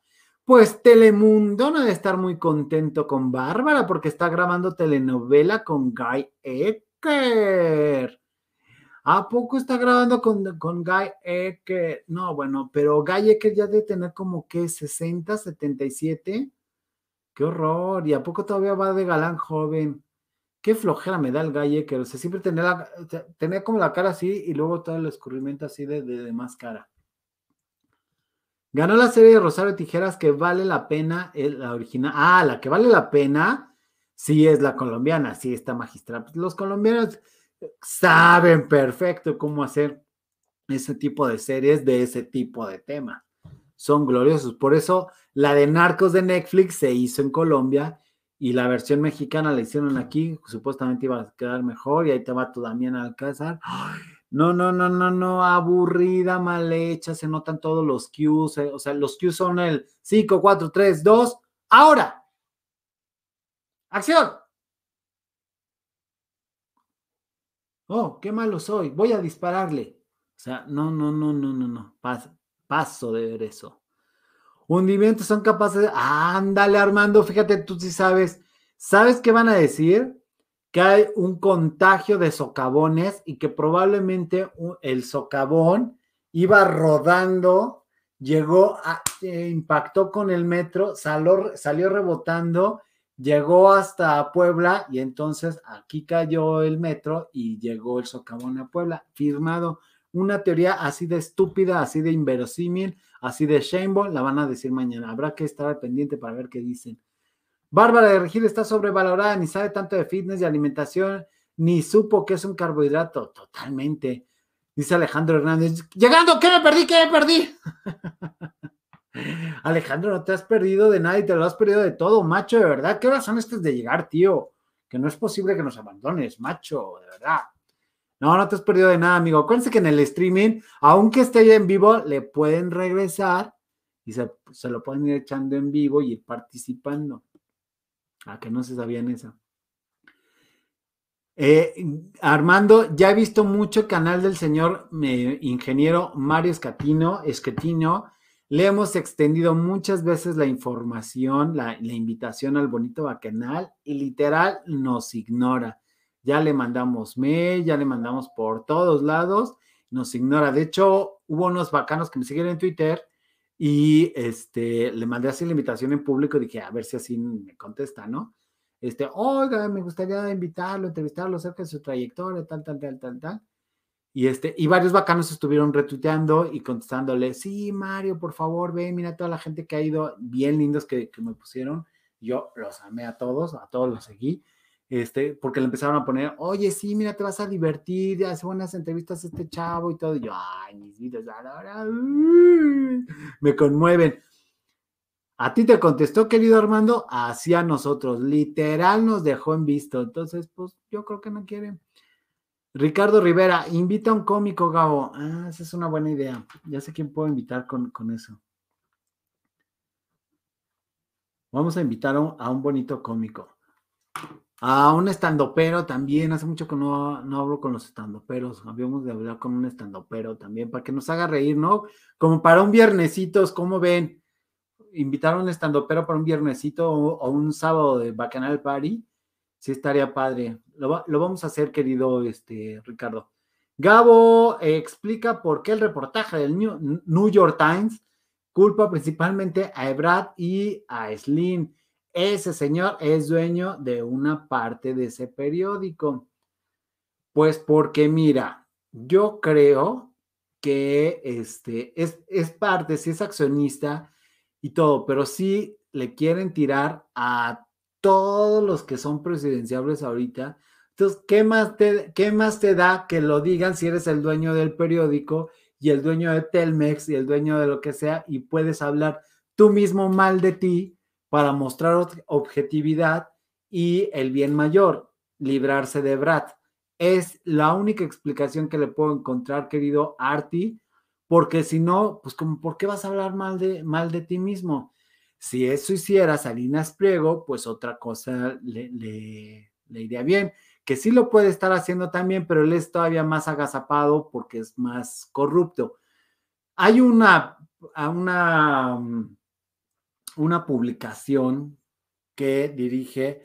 Pues Telemundo no debe estar muy contento con Bárbara porque está grabando telenovela con Guy Ecker. ¿A poco está grabando con, con Guy Ecker? No, bueno, pero Guy Ecker ya debe tener como que 60, 77. Qué horror. ¿Y a poco todavía va de galán joven? Qué flojera me da el Guy Ecker. O sea, siempre tenía, tenía como la cara así y luego todo el escurrimiento así de, de, más cara. Ganó la serie de Rosario Tijeras que vale la pena, la original. Ah, la que vale la pena, sí es la colombiana, sí está magistrada. Pues los colombianos saben perfecto cómo hacer ese tipo de series de ese tipo de tema. Son gloriosos. Por eso la de Narcos de Netflix se hizo en Colombia y la versión mexicana la hicieron aquí. Supuestamente iba a quedar mejor y ahí te va tu Damián Alcázar. No, no, no, no, no, aburrida, mal hecha, se notan todos los cues, eh, o sea, los cues son el 5, 4, 3, 2, ahora. Acción. oh, qué malo soy, voy a dispararle. O sea, no, no, no, no, no, no, paso, de ver eso. Hundimientos son capaces de... Ándale, Armando, fíjate, tú sí sabes. ¿Sabes qué van a decir? Que hay un contagio de socavones y que probablemente el socavón iba rodando, llegó, a, eh, impactó con el metro, salió rebotando llegó hasta Puebla y entonces aquí cayó el metro y llegó el socavón a Puebla, firmado. Una teoría así de estúpida, así de inverosímil, así de shameful, la van a decir mañana. Habrá que estar pendiente para ver qué dicen. Bárbara de Regil está sobrevalorada, ni sabe tanto de fitness y alimentación, ni supo que es un carbohidrato. Totalmente. Dice Alejandro Hernández, llegando, ¿qué me perdí? ¿Qué me perdí? Alejandro, no te has perdido de nada y te lo has perdido de todo, macho, de verdad. ¿Qué horas son estas de llegar, tío? Que no es posible que nos abandones, macho, de verdad. No, no te has perdido de nada, amigo. Acuérdense que en el streaming, aunque esté en vivo, le pueden regresar y se, se lo pueden ir echando en vivo y ir participando. A que no se sabían eso. Eh, Armando, ya he visto mucho canal del señor ingeniero Mario Escatino, Esquetino. Le hemos extendido muchas veces la información, la, la invitación al bonito bacanal y literal nos ignora. Ya le mandamos mail, ya le mandamos por todos lados, nos ignora. De hecho, hubo unos bacanos que me siguen en Twitter y este, le mandé así la invitación en público, dije, a ver si así me contesta, ¿no? Este, oiga, me gustaría invitarlo, entrevistarlo acerca de su trayectoria, tal, tal, tal, tal, tal. Y, este, y varios bacanos estuvieron retuiteando y contestándole, sí, Mario, por favor, ven, mira toda la gente que ha ido, bien lindos que, que me pusieron. Yo los amé a todos, a todos los seguí este, porque le empezaron a poner, oye, sí, mira, te vas a divertir, hace buenas entrevistas a este chavo y todo. Y yo, ay, mis vidas, ahora, me conmueven. A ti te contestó, querido Armando, hacia nosotros, literal nos dejó en visto. Entonces, pues yo creo que no quiere. Ricardo Rivera, invita a un cómico, Gabo. Ah, esa es una buena idea. Ya sé quién puedo invitar con, con eso. Vamos a invitar a un bonito cómico. A un estandopero también, hace mucho que no, no hablo con los estandoperos, habíamos de hablar con un estandopero también, para que nos haga reír, ¿no? Como para un viernesitos, ¿cómo ven? Invitar a un estandopero para un viernesito o, un sábado de Bacanal Party, sí estaría padre. Lo, lo, vamos a hacer, querido este, Ricardo. Gabo explica por qué el reportaje del New, York Times culpa principalmente a Ebrad y a Slim ese señor es dueño de una parte de ese periódico. Pues porque mira, yo creo que este es, es parte, sí es accionista y todo, pero sí le quieren tirar a todos los que son presidenciables ahorita. Entonces, ¿qué más, te, ¿qué más te da que lo digan si eres el dueño del periódico y el dueño de Telmex y el dueño de lo que sea y puedes hablar tú mismo mal de ti para mostrar objetividad y el bien mayor, librarse de Brad. Es la única explicación que le puedo encontrar, querido Arti, porque si no, pues como, ¿por qué vas a hablar mal de, mal de ti mismo? Si eso hiciera Salinas Pliego, pues otra cosa le, le, iría bien, que sí lo puede estar haciendo también, pero él es todavía más agazapado porque es más corrupto. Hay una, una una publicación que dirige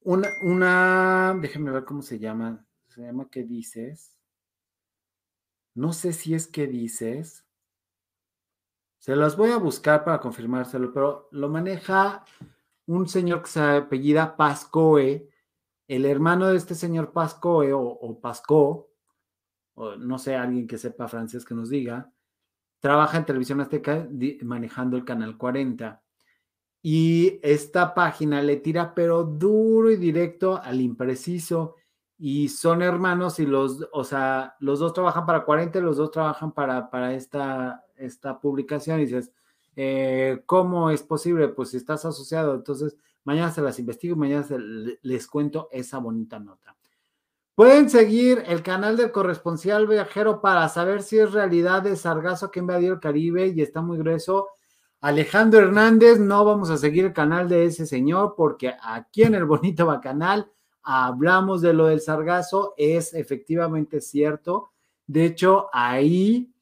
una, una, déjenme ver cómo se llama, se llama ¿Qué dices? No sé si es ¿Qué dices? Se las voy a buscar para confirmárselo, pero lo maneja un señor que se apellida Pascoe, el hermano de este señor Pascoe o, o Pasco, o no sé, alguien que sepa francés que nos diga, trabaja en Televisión Azteca manejando el canal 40. Y esta página le tira pero duro y directo al impreciso y son hermanos y los, o sea, los dos trabajan para 40, los dos trabajan para, para esta, esta publicación y dices, eh, ¿cómo es posible? Pues si estás asociado, entonces mañana se las investigo y mañana les cuento esa bonita nota. Pueden seguir el canal del corresponsal viajero para saber si es realidad de sargazo que invadió el Caribe y está muy grueso Alejandro Hernández, no vamos a seguir el canal de ese señor porque aquí en el Bonito Bacanal hablamos de lo del sargazo, es efectivamente cierto. De hecho, ahí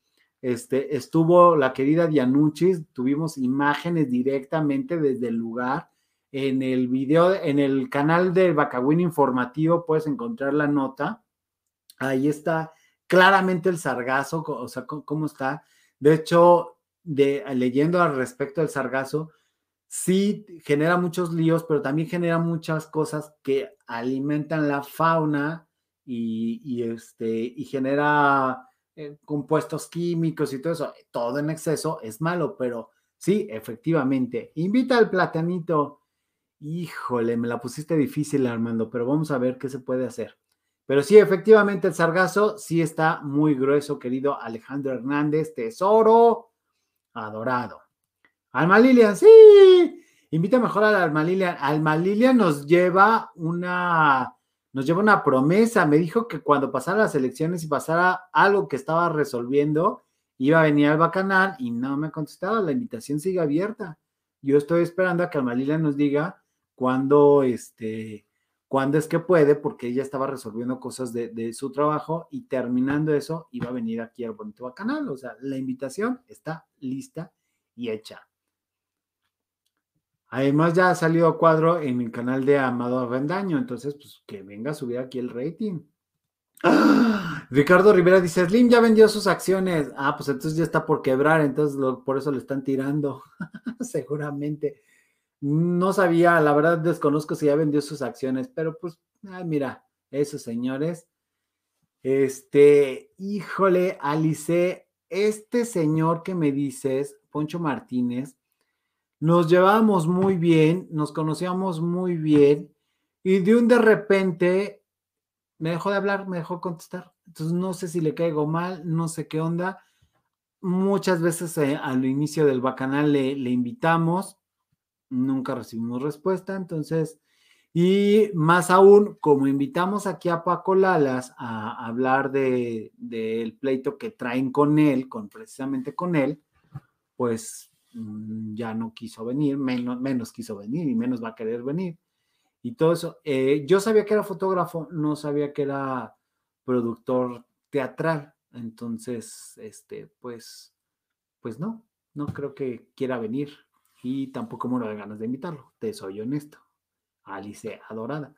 este, estuvo la querida Dianuchis, tuvimos imágenes directamente desde el lugar. En el video, en el canal del Bacawin informativo puedes encontrar la nota. Ahí está claramente el sargazo, o sea, cómo está. De hecho, de leyendo al respecto del sargazo, sí genera muchos líos, pero también genera muchas cosas que alimentan la fauna y, este, y genera eh, compuestos químicos y todo eso. Todo en exceso es malo, pero sí, efectivamente. Invita al platanito. Híjole, me la pusiste difícil, Armando, pero vamos a ver qué se puede hacer. Pero sí, efectivamente, el sargazo sí está muy grueso, querido Alejandro Hernández. Tesoro adorado. Alma Lilian, sí. Invita mejor a la Alma Lilian. Alma Lilian nos lleva una, nos lleva una promesa. Me dijo que cuando pasara las elecciones y pasara algo que estaba resolviendo, iba a venir al bacanal y no me ha contestado. La invitación sigue abierta. Yo estoy esperando a que Almalila nos diga cuándo, este, cuándo es que puede, porque ella estaba resolviendo cosas de, su trabajo y terminando eso, iba a venir aquí al bonito bacanal. O sea, la invitación está lista y hecha. Además, ya ha salido cuadro en mi canal de Amado Avendaño, entonces, pues que venga a subir aquí el rating. ¡Ah! Ricardo Rivera dice: Slim ya vendió sus acciones. Ah, pues entonces ya está por quebrar, entonces por eso le están tirando. Seguramente. No sabía, la verdad desconozco si ya vendió sus acciones, pero pues, ay, mira, esos señores. Este, híjole, Alice, este señor que me dices, Poncho Martínez, nos llevábamos muy bien, nos conocíamos muy bien y de un de repente me dejó de hablar, me dejó contestar. Entonces no sé si le caigo mal, no sé qué onda. Muchas veces eh, al inicio del bacanal le, invitamos, nunca recibimos respuesta, entonces, y más aún, como invitamos aquí a Paco Lalas a hablar del de, pleito que traen con él, con precisamente con él, pues Mm, ya no quiso venir, menos, menos quiso venir y menos va a querer venir. Y todo eso. Eh, yo sabía que era fotógrafo, no sabía que era productor teatral. Entonces, este, pues, pues no, no creo que quiera venir y tampoco me de ganas de invitarlo. Te soy honesto. Alice adorada.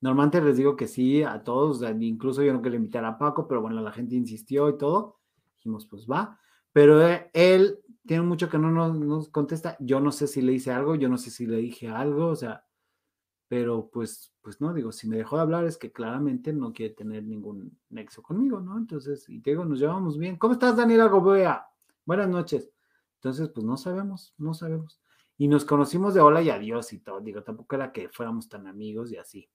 Normalmente les digo que sí a todos, incluso yo no quería invitar a Paco, pero bueno, la gente insistió y todo. Dijimos, pues va. Pero eh, él tiene mucho que no nos, contesta. Yo no sé si le hice algo, yo no sé si le dije algo, o sea, pero pues, pues no, digo, si me dejó de hablar es que claramente no quiere tener ningún nexo conmigo, ¿no? Entonces, y te digo, nos llevamos bien. ¿Cómo estás, Daniela Gobea? Buenas noches. Entonces, pues no sabemos, no sabemos. Y nos conocimos de hola y adiós y todo. Digo, tampoco era que fuéramos tan amigos y así.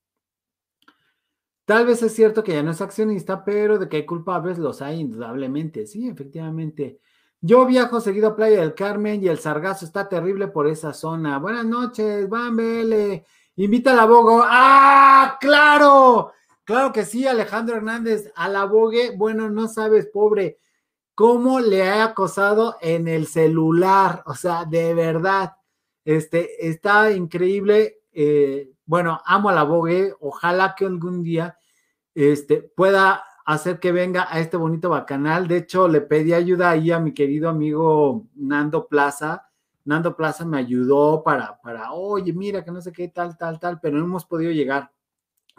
Tal vez es cierto que ya no es accionista, pero de que hay culpables los hay indudablemente. Sí, efectivamente. Yo viajo seguido a Playa del Carmen y el sargazo está terrible por esa zona. Buenas noches, Van Vele. Invita a la Bogo. ¡Ah! ¡Claro! Claro que sí, Alejandro Hernández. A la Bogue, bueno, no sabes, pobre, cómo le ha acosado en el celular. O sea, de verdad. Este, está increíble. Eh, bueno, amo a la Bogue. Ojalá que algún día este, pueda hacer que venga a este bonito bacanal. De hecho, le pedí ayuda ahí a mi querido amigo Nando Plaza. Nando Plaza me ayudó para, para, oye, mira, que no sé qué, tal, tal, tal, pero no hemos podido llegar.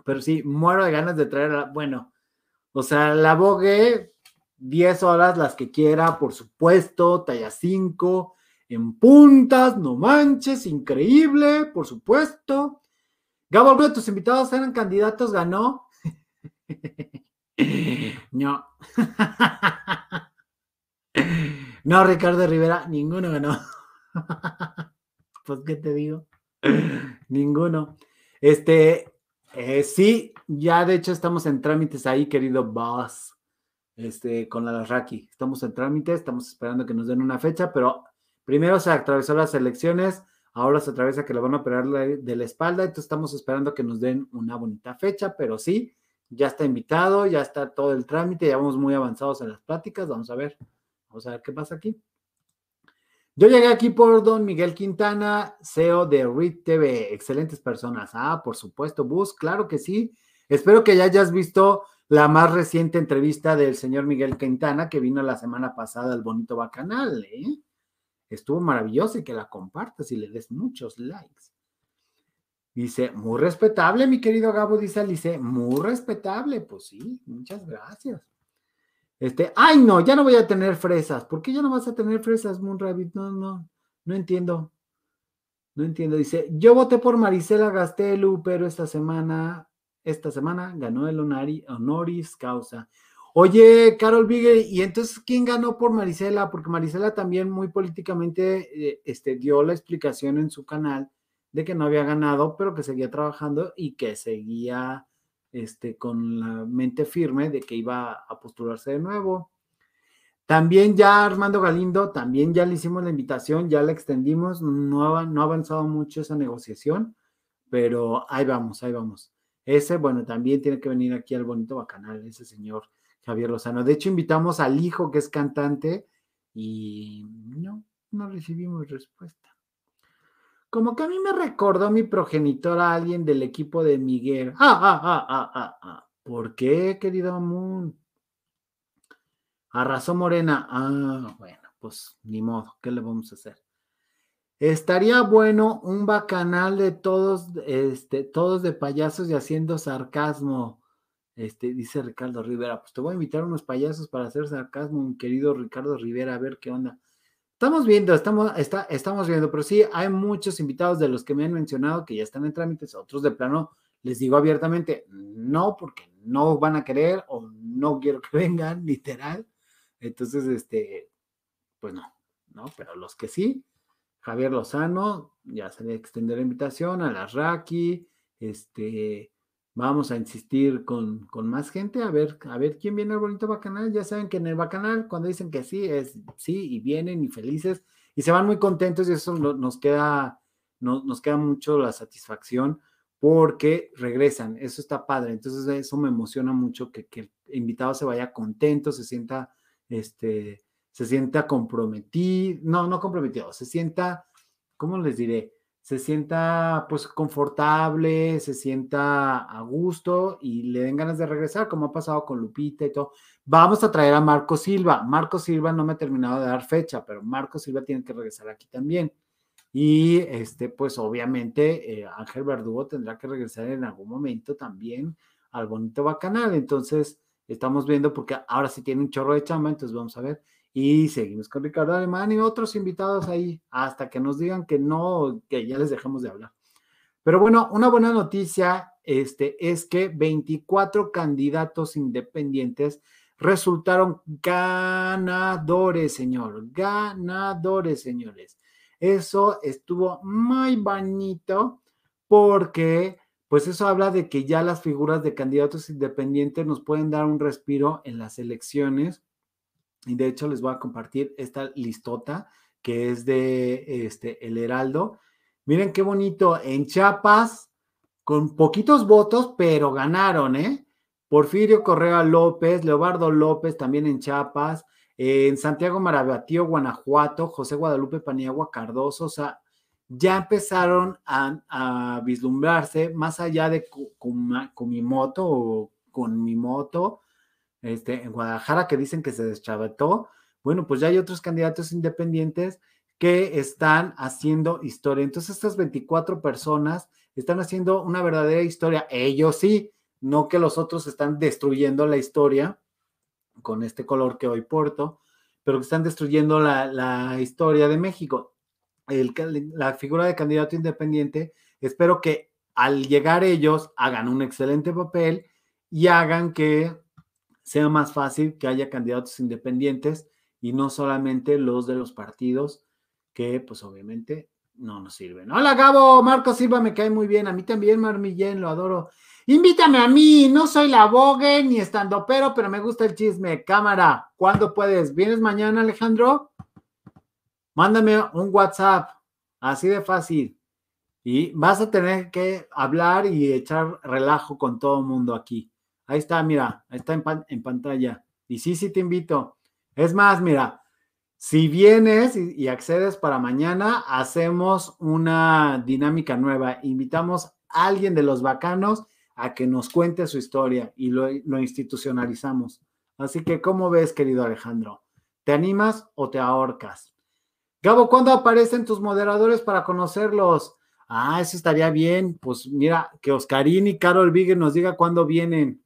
Pero sí, muero de ganas de traer, bueno, o sea, la bogue 10 horas, las que quiera, por supuesto, talla 5, en puntas, no manches, increíble, por supuesto. Gabo, alguno de tus invitados eran candidatos, ganó. No. No, Ricardo Rivera, ninguno ganó. Pues, ¿qué te digo? Ninguno. Este, eh, sí, ya de hecho estamos en trámites ahí, querido boss. Este, con la Raki. Estamos en trámites, estamos esperando que nos den una fecha, pero primero se atravesó las elecciones, ahora se atraviesa que le van a operar de la espalda, entonces estamos esperando que nos den una bonita fecha, pero sí, ya está invitado, ya está todo el trámite, ya vamos muy avanzados en las pláticas, vamos a ver, vamos a ver qué pasa aquí. Yo llegué aquí por don Miguel Quintana, CEO de RIT TV, excelentes personas. Ah, por supuesto, Bus, claro que sí. Espero que ya hayas visto la más reciente entrevista del señor Miguel Quintana que vino la semana pasada al Bonito Bacanal. ¿eh? Estuvo maravilloso y que la compartas y le des muchos likes. Dice, muy respetable, mi querido Gabo, dice Alice, muy respetable. Pues sí, muchas gracias. Este, ay, no, ya no voy a tener fresas. ¿Por qué ya no vas a tener fresas, Moon Rabbit? No, no, no entiendo. No entiendo. Dice, yo voté por Marisela Gastelu, pero esta semana, esta semana ganó el honoris causa. Oye, Carol Bigger, ¿y entonces quién ganó por Marisela? Porque Marisela también muy políticamente eh, este, dio la explicación en su canal de que no había ganado, pero que seguía trabajando y que seguía este, con la mente firme de que iba a postularse de nuevo. También ya Armando Galindo, también ya le hicimos la invitación, ya la extendimos, no no ha avanzado mucho esa negociación, pero ahí vamos, ahí vamos. Ese, bueno, también tiene que venir aquí al bonito bacanal, ese señor Javier Lozano. De hecho, invitamos al hijo que es cantante y no, no recibimos respuesta. Como que a mí me recordó mi progenitor a alguien del equipo de Miguel. Ah, ah, ah, ah, ah, ah. ¿Por qué, querido Moon? Arrasó Morena. Ah, bueno, pues ni modo, ¿qué le vamos a hacer? Estaría bueno un bacanal de todos, este, todos de payasos y haciendo sarcasmo. Este, dice Ricardo Rivera. Pues te voy a invitar a unos payasos para hacer sarcasmo, mi querido Ricardo Rivera, a ver qué onda. Estamos viendo, estamos, está, estamos viendo, pero sí, hay muchos invitados de los que me han mencionado que ya están en trámites, otros de plano, les digo abiertamente, no, porque no van a querer o no quiero que vengan, literal. Entonces, este, pues no, ¿no? Pero los que sí, Javier Lozano, ya se le extendió la invitación, a la Raki, este, vamos a insistir con, con, más gente, a ver, a ver quién viene al bonito bacanal. Ya saben que en el bacanal, cuando dicen que sí, es sí, y vienen y felices, y se van muy contentos, y eso nos queda, nos queda mucho la satisfacción porque regresan, eso está padre, entonces eso me emociona mucho que, que el invitado se vaya contento, se sienta, este, se sienta comprometido, no, no comprometido, se sienta, ¿cómo les diré? Se sienta pues confortable, se sienta a gusto y le den ganas de regresar, como ha pasado con Lupita y todo. Vamos a traer a Marco Silva. Marco Silva no me ha terminado de dar fecha, pero Marco Silva tiene que regresar aquí también. Y este, pues obviamente eh, Ángel Verdugo tendrá que regresar en algún momento también al bonito bacanal. Entonces, estamos viendo porque ahora sí tiene un chorro de chamba, entonces vamos a ver. Y seguimos con Ricardo Alemán y otros invitados ahí hasta que nos digan que no, que ya les dejamos de hablar. Pero bueno, una buena noticia este, es que 24 candidatos independientes resultaron ganadores, señor, ganadores, señores. Eso estuvo muy bonito porque pues eso habla de que ya las figuras de candidatos independientes nos pueden dar un respiro en las elecciones de hecho les voy a compartir esta listota que es de este, El Heraldo. Miren qué bonito, en Chiapas, con poquitos votos, pero ganaron, ¿eh? Porfirio Correa López, Leobardo López también en Chiapas, en Santiago Marabatío, Guanajuato, José Guadalupe Paniagua Cardoso, o sea, ya empezaron a, vislumbrarse más allá de con, mi moto o con mi moto, este, en Guadalajara que dicen que se deschavetó, bueno, pues ya hay otros candidatos independientes que están haciendo historia. Entonces, estas 24 personas están haciendo una verdadera historia. Ellos sí, no que los otros están destruyendo la historia con este color que hoy porto, pero que están destruyendo la, la historia de México. El, la figura de candidato independiente, espero que al llegar ellos hagan un excelente papel y hagan que sea más fácil que haya candidatos independientes y no solamente los de los partidos que pues obviamente no nos sirven. Hola Gabo, Marco Silva me cae muy bien, a mí también Marmillén, lo adoro. Invítame a mí, no soy la bogue ni estando pero, pero me gusta el chisme. Cámara, ¿cuándo puedes? ¿Vienes mañana Alejandro? Mándame un WhatsApp, así de fácil. Y vas a tener que hablar y echar relajo con todo el mundo aquí. Ahí está, mira, está en, pantalla. Y sí, sí te invito. Es más, mira, si vienes y, accedes para mañana, hacemos una dinámica nueva. Invitamos a alguien de los bacanos a que nos cuente su historia y lo, lo institucionalizamos. Así que, ¿cómo ves, querido Alejandro? ¿Te animas o te ahorcas? Gabo, ¿cuándo aparecen tus moderadores para conocerlos? Ah, eso estaría bien. Pues mira, que Oscarín y Carol Vigue nos diga cuándo vienen.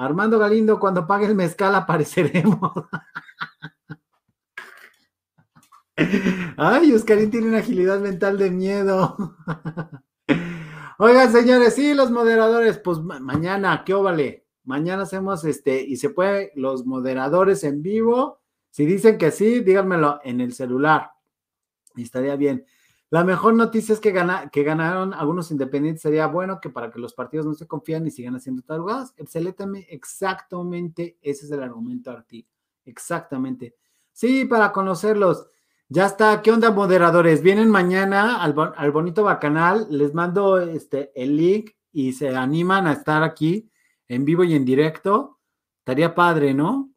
Armando Galindo, cuando pague el mezcal apareceremos. Ay, Oscarín tiene una agilidad mental de miedo. Oigan, señores, sí, los moderadores, pues mañana, ¿qué óvale? Mañana hacemos este, y se puede, los moderadores en vivo. Si dicen que sí, díganmelo en el celular. Y estaría bien. La mejor noticia es que, que ganaron algunos independientes. Sería bueno que para que los partidos no se confíen y sigan haciendo tarugadas. Excelente, exactamente ese es el argumento, Arti. Exactamente. Sí, para conocerlos. Ya está. ¿Qué onda, moderadores? Vienen mañana al, bonito bacanal. Les mando este, el link y se animan a estar aquí en vivo y en directo, estaría padre, ¿no?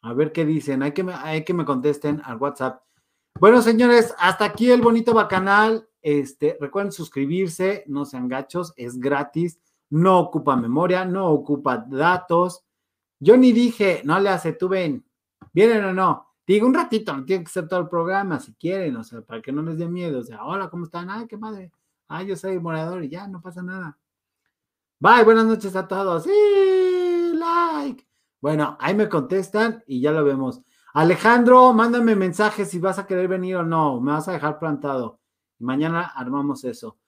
A ver qué dicen, hay que hay que me contesten al WhatsApp. Bueno, señores, hasta aquí el bonito bacanal. Este, recuerden suscribirse, no sean gachos, es gratis, no ocupa memoria, no ocupa datos. Yo ni dije, no le hace, tú ven, vienen o no. Digo un ratito, no tiene que ser todo el programa si quieren, o sea, para que no les dé miedo. O sea, hola, ¿cómo están? Ay, qué madre. Ay, yo soy morador y ya, no pasa nada. Bye, buenas noches a todos. Sí, like. Bueno, ahí me contestan y ya lo vemos. Alejandro, mándame mensaje si vas a querer venir o no. Me vas a dejar plantado. Mañana armamos eso.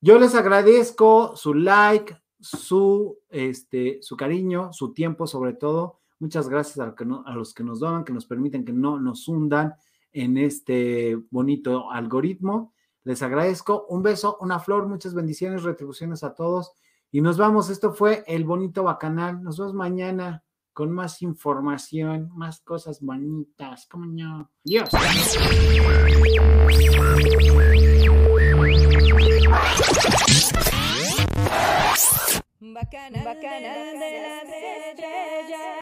Yo les agradezco su like, su, este, su cariño, su tiempo sobre todo. Muchas gracias a, los que nos donan, que nos permiten que no nos hundan en este bonito algoritmo. Les agradezco. Un beso, una flor, muchas bendiciones, retribuciones a todos. Y nos vamos. Esto fue el bonito bacanal. Nos vemos mañana con más información, más cosas bonitas. ¿Cómo no? Dios. Bacanal, de la estrella.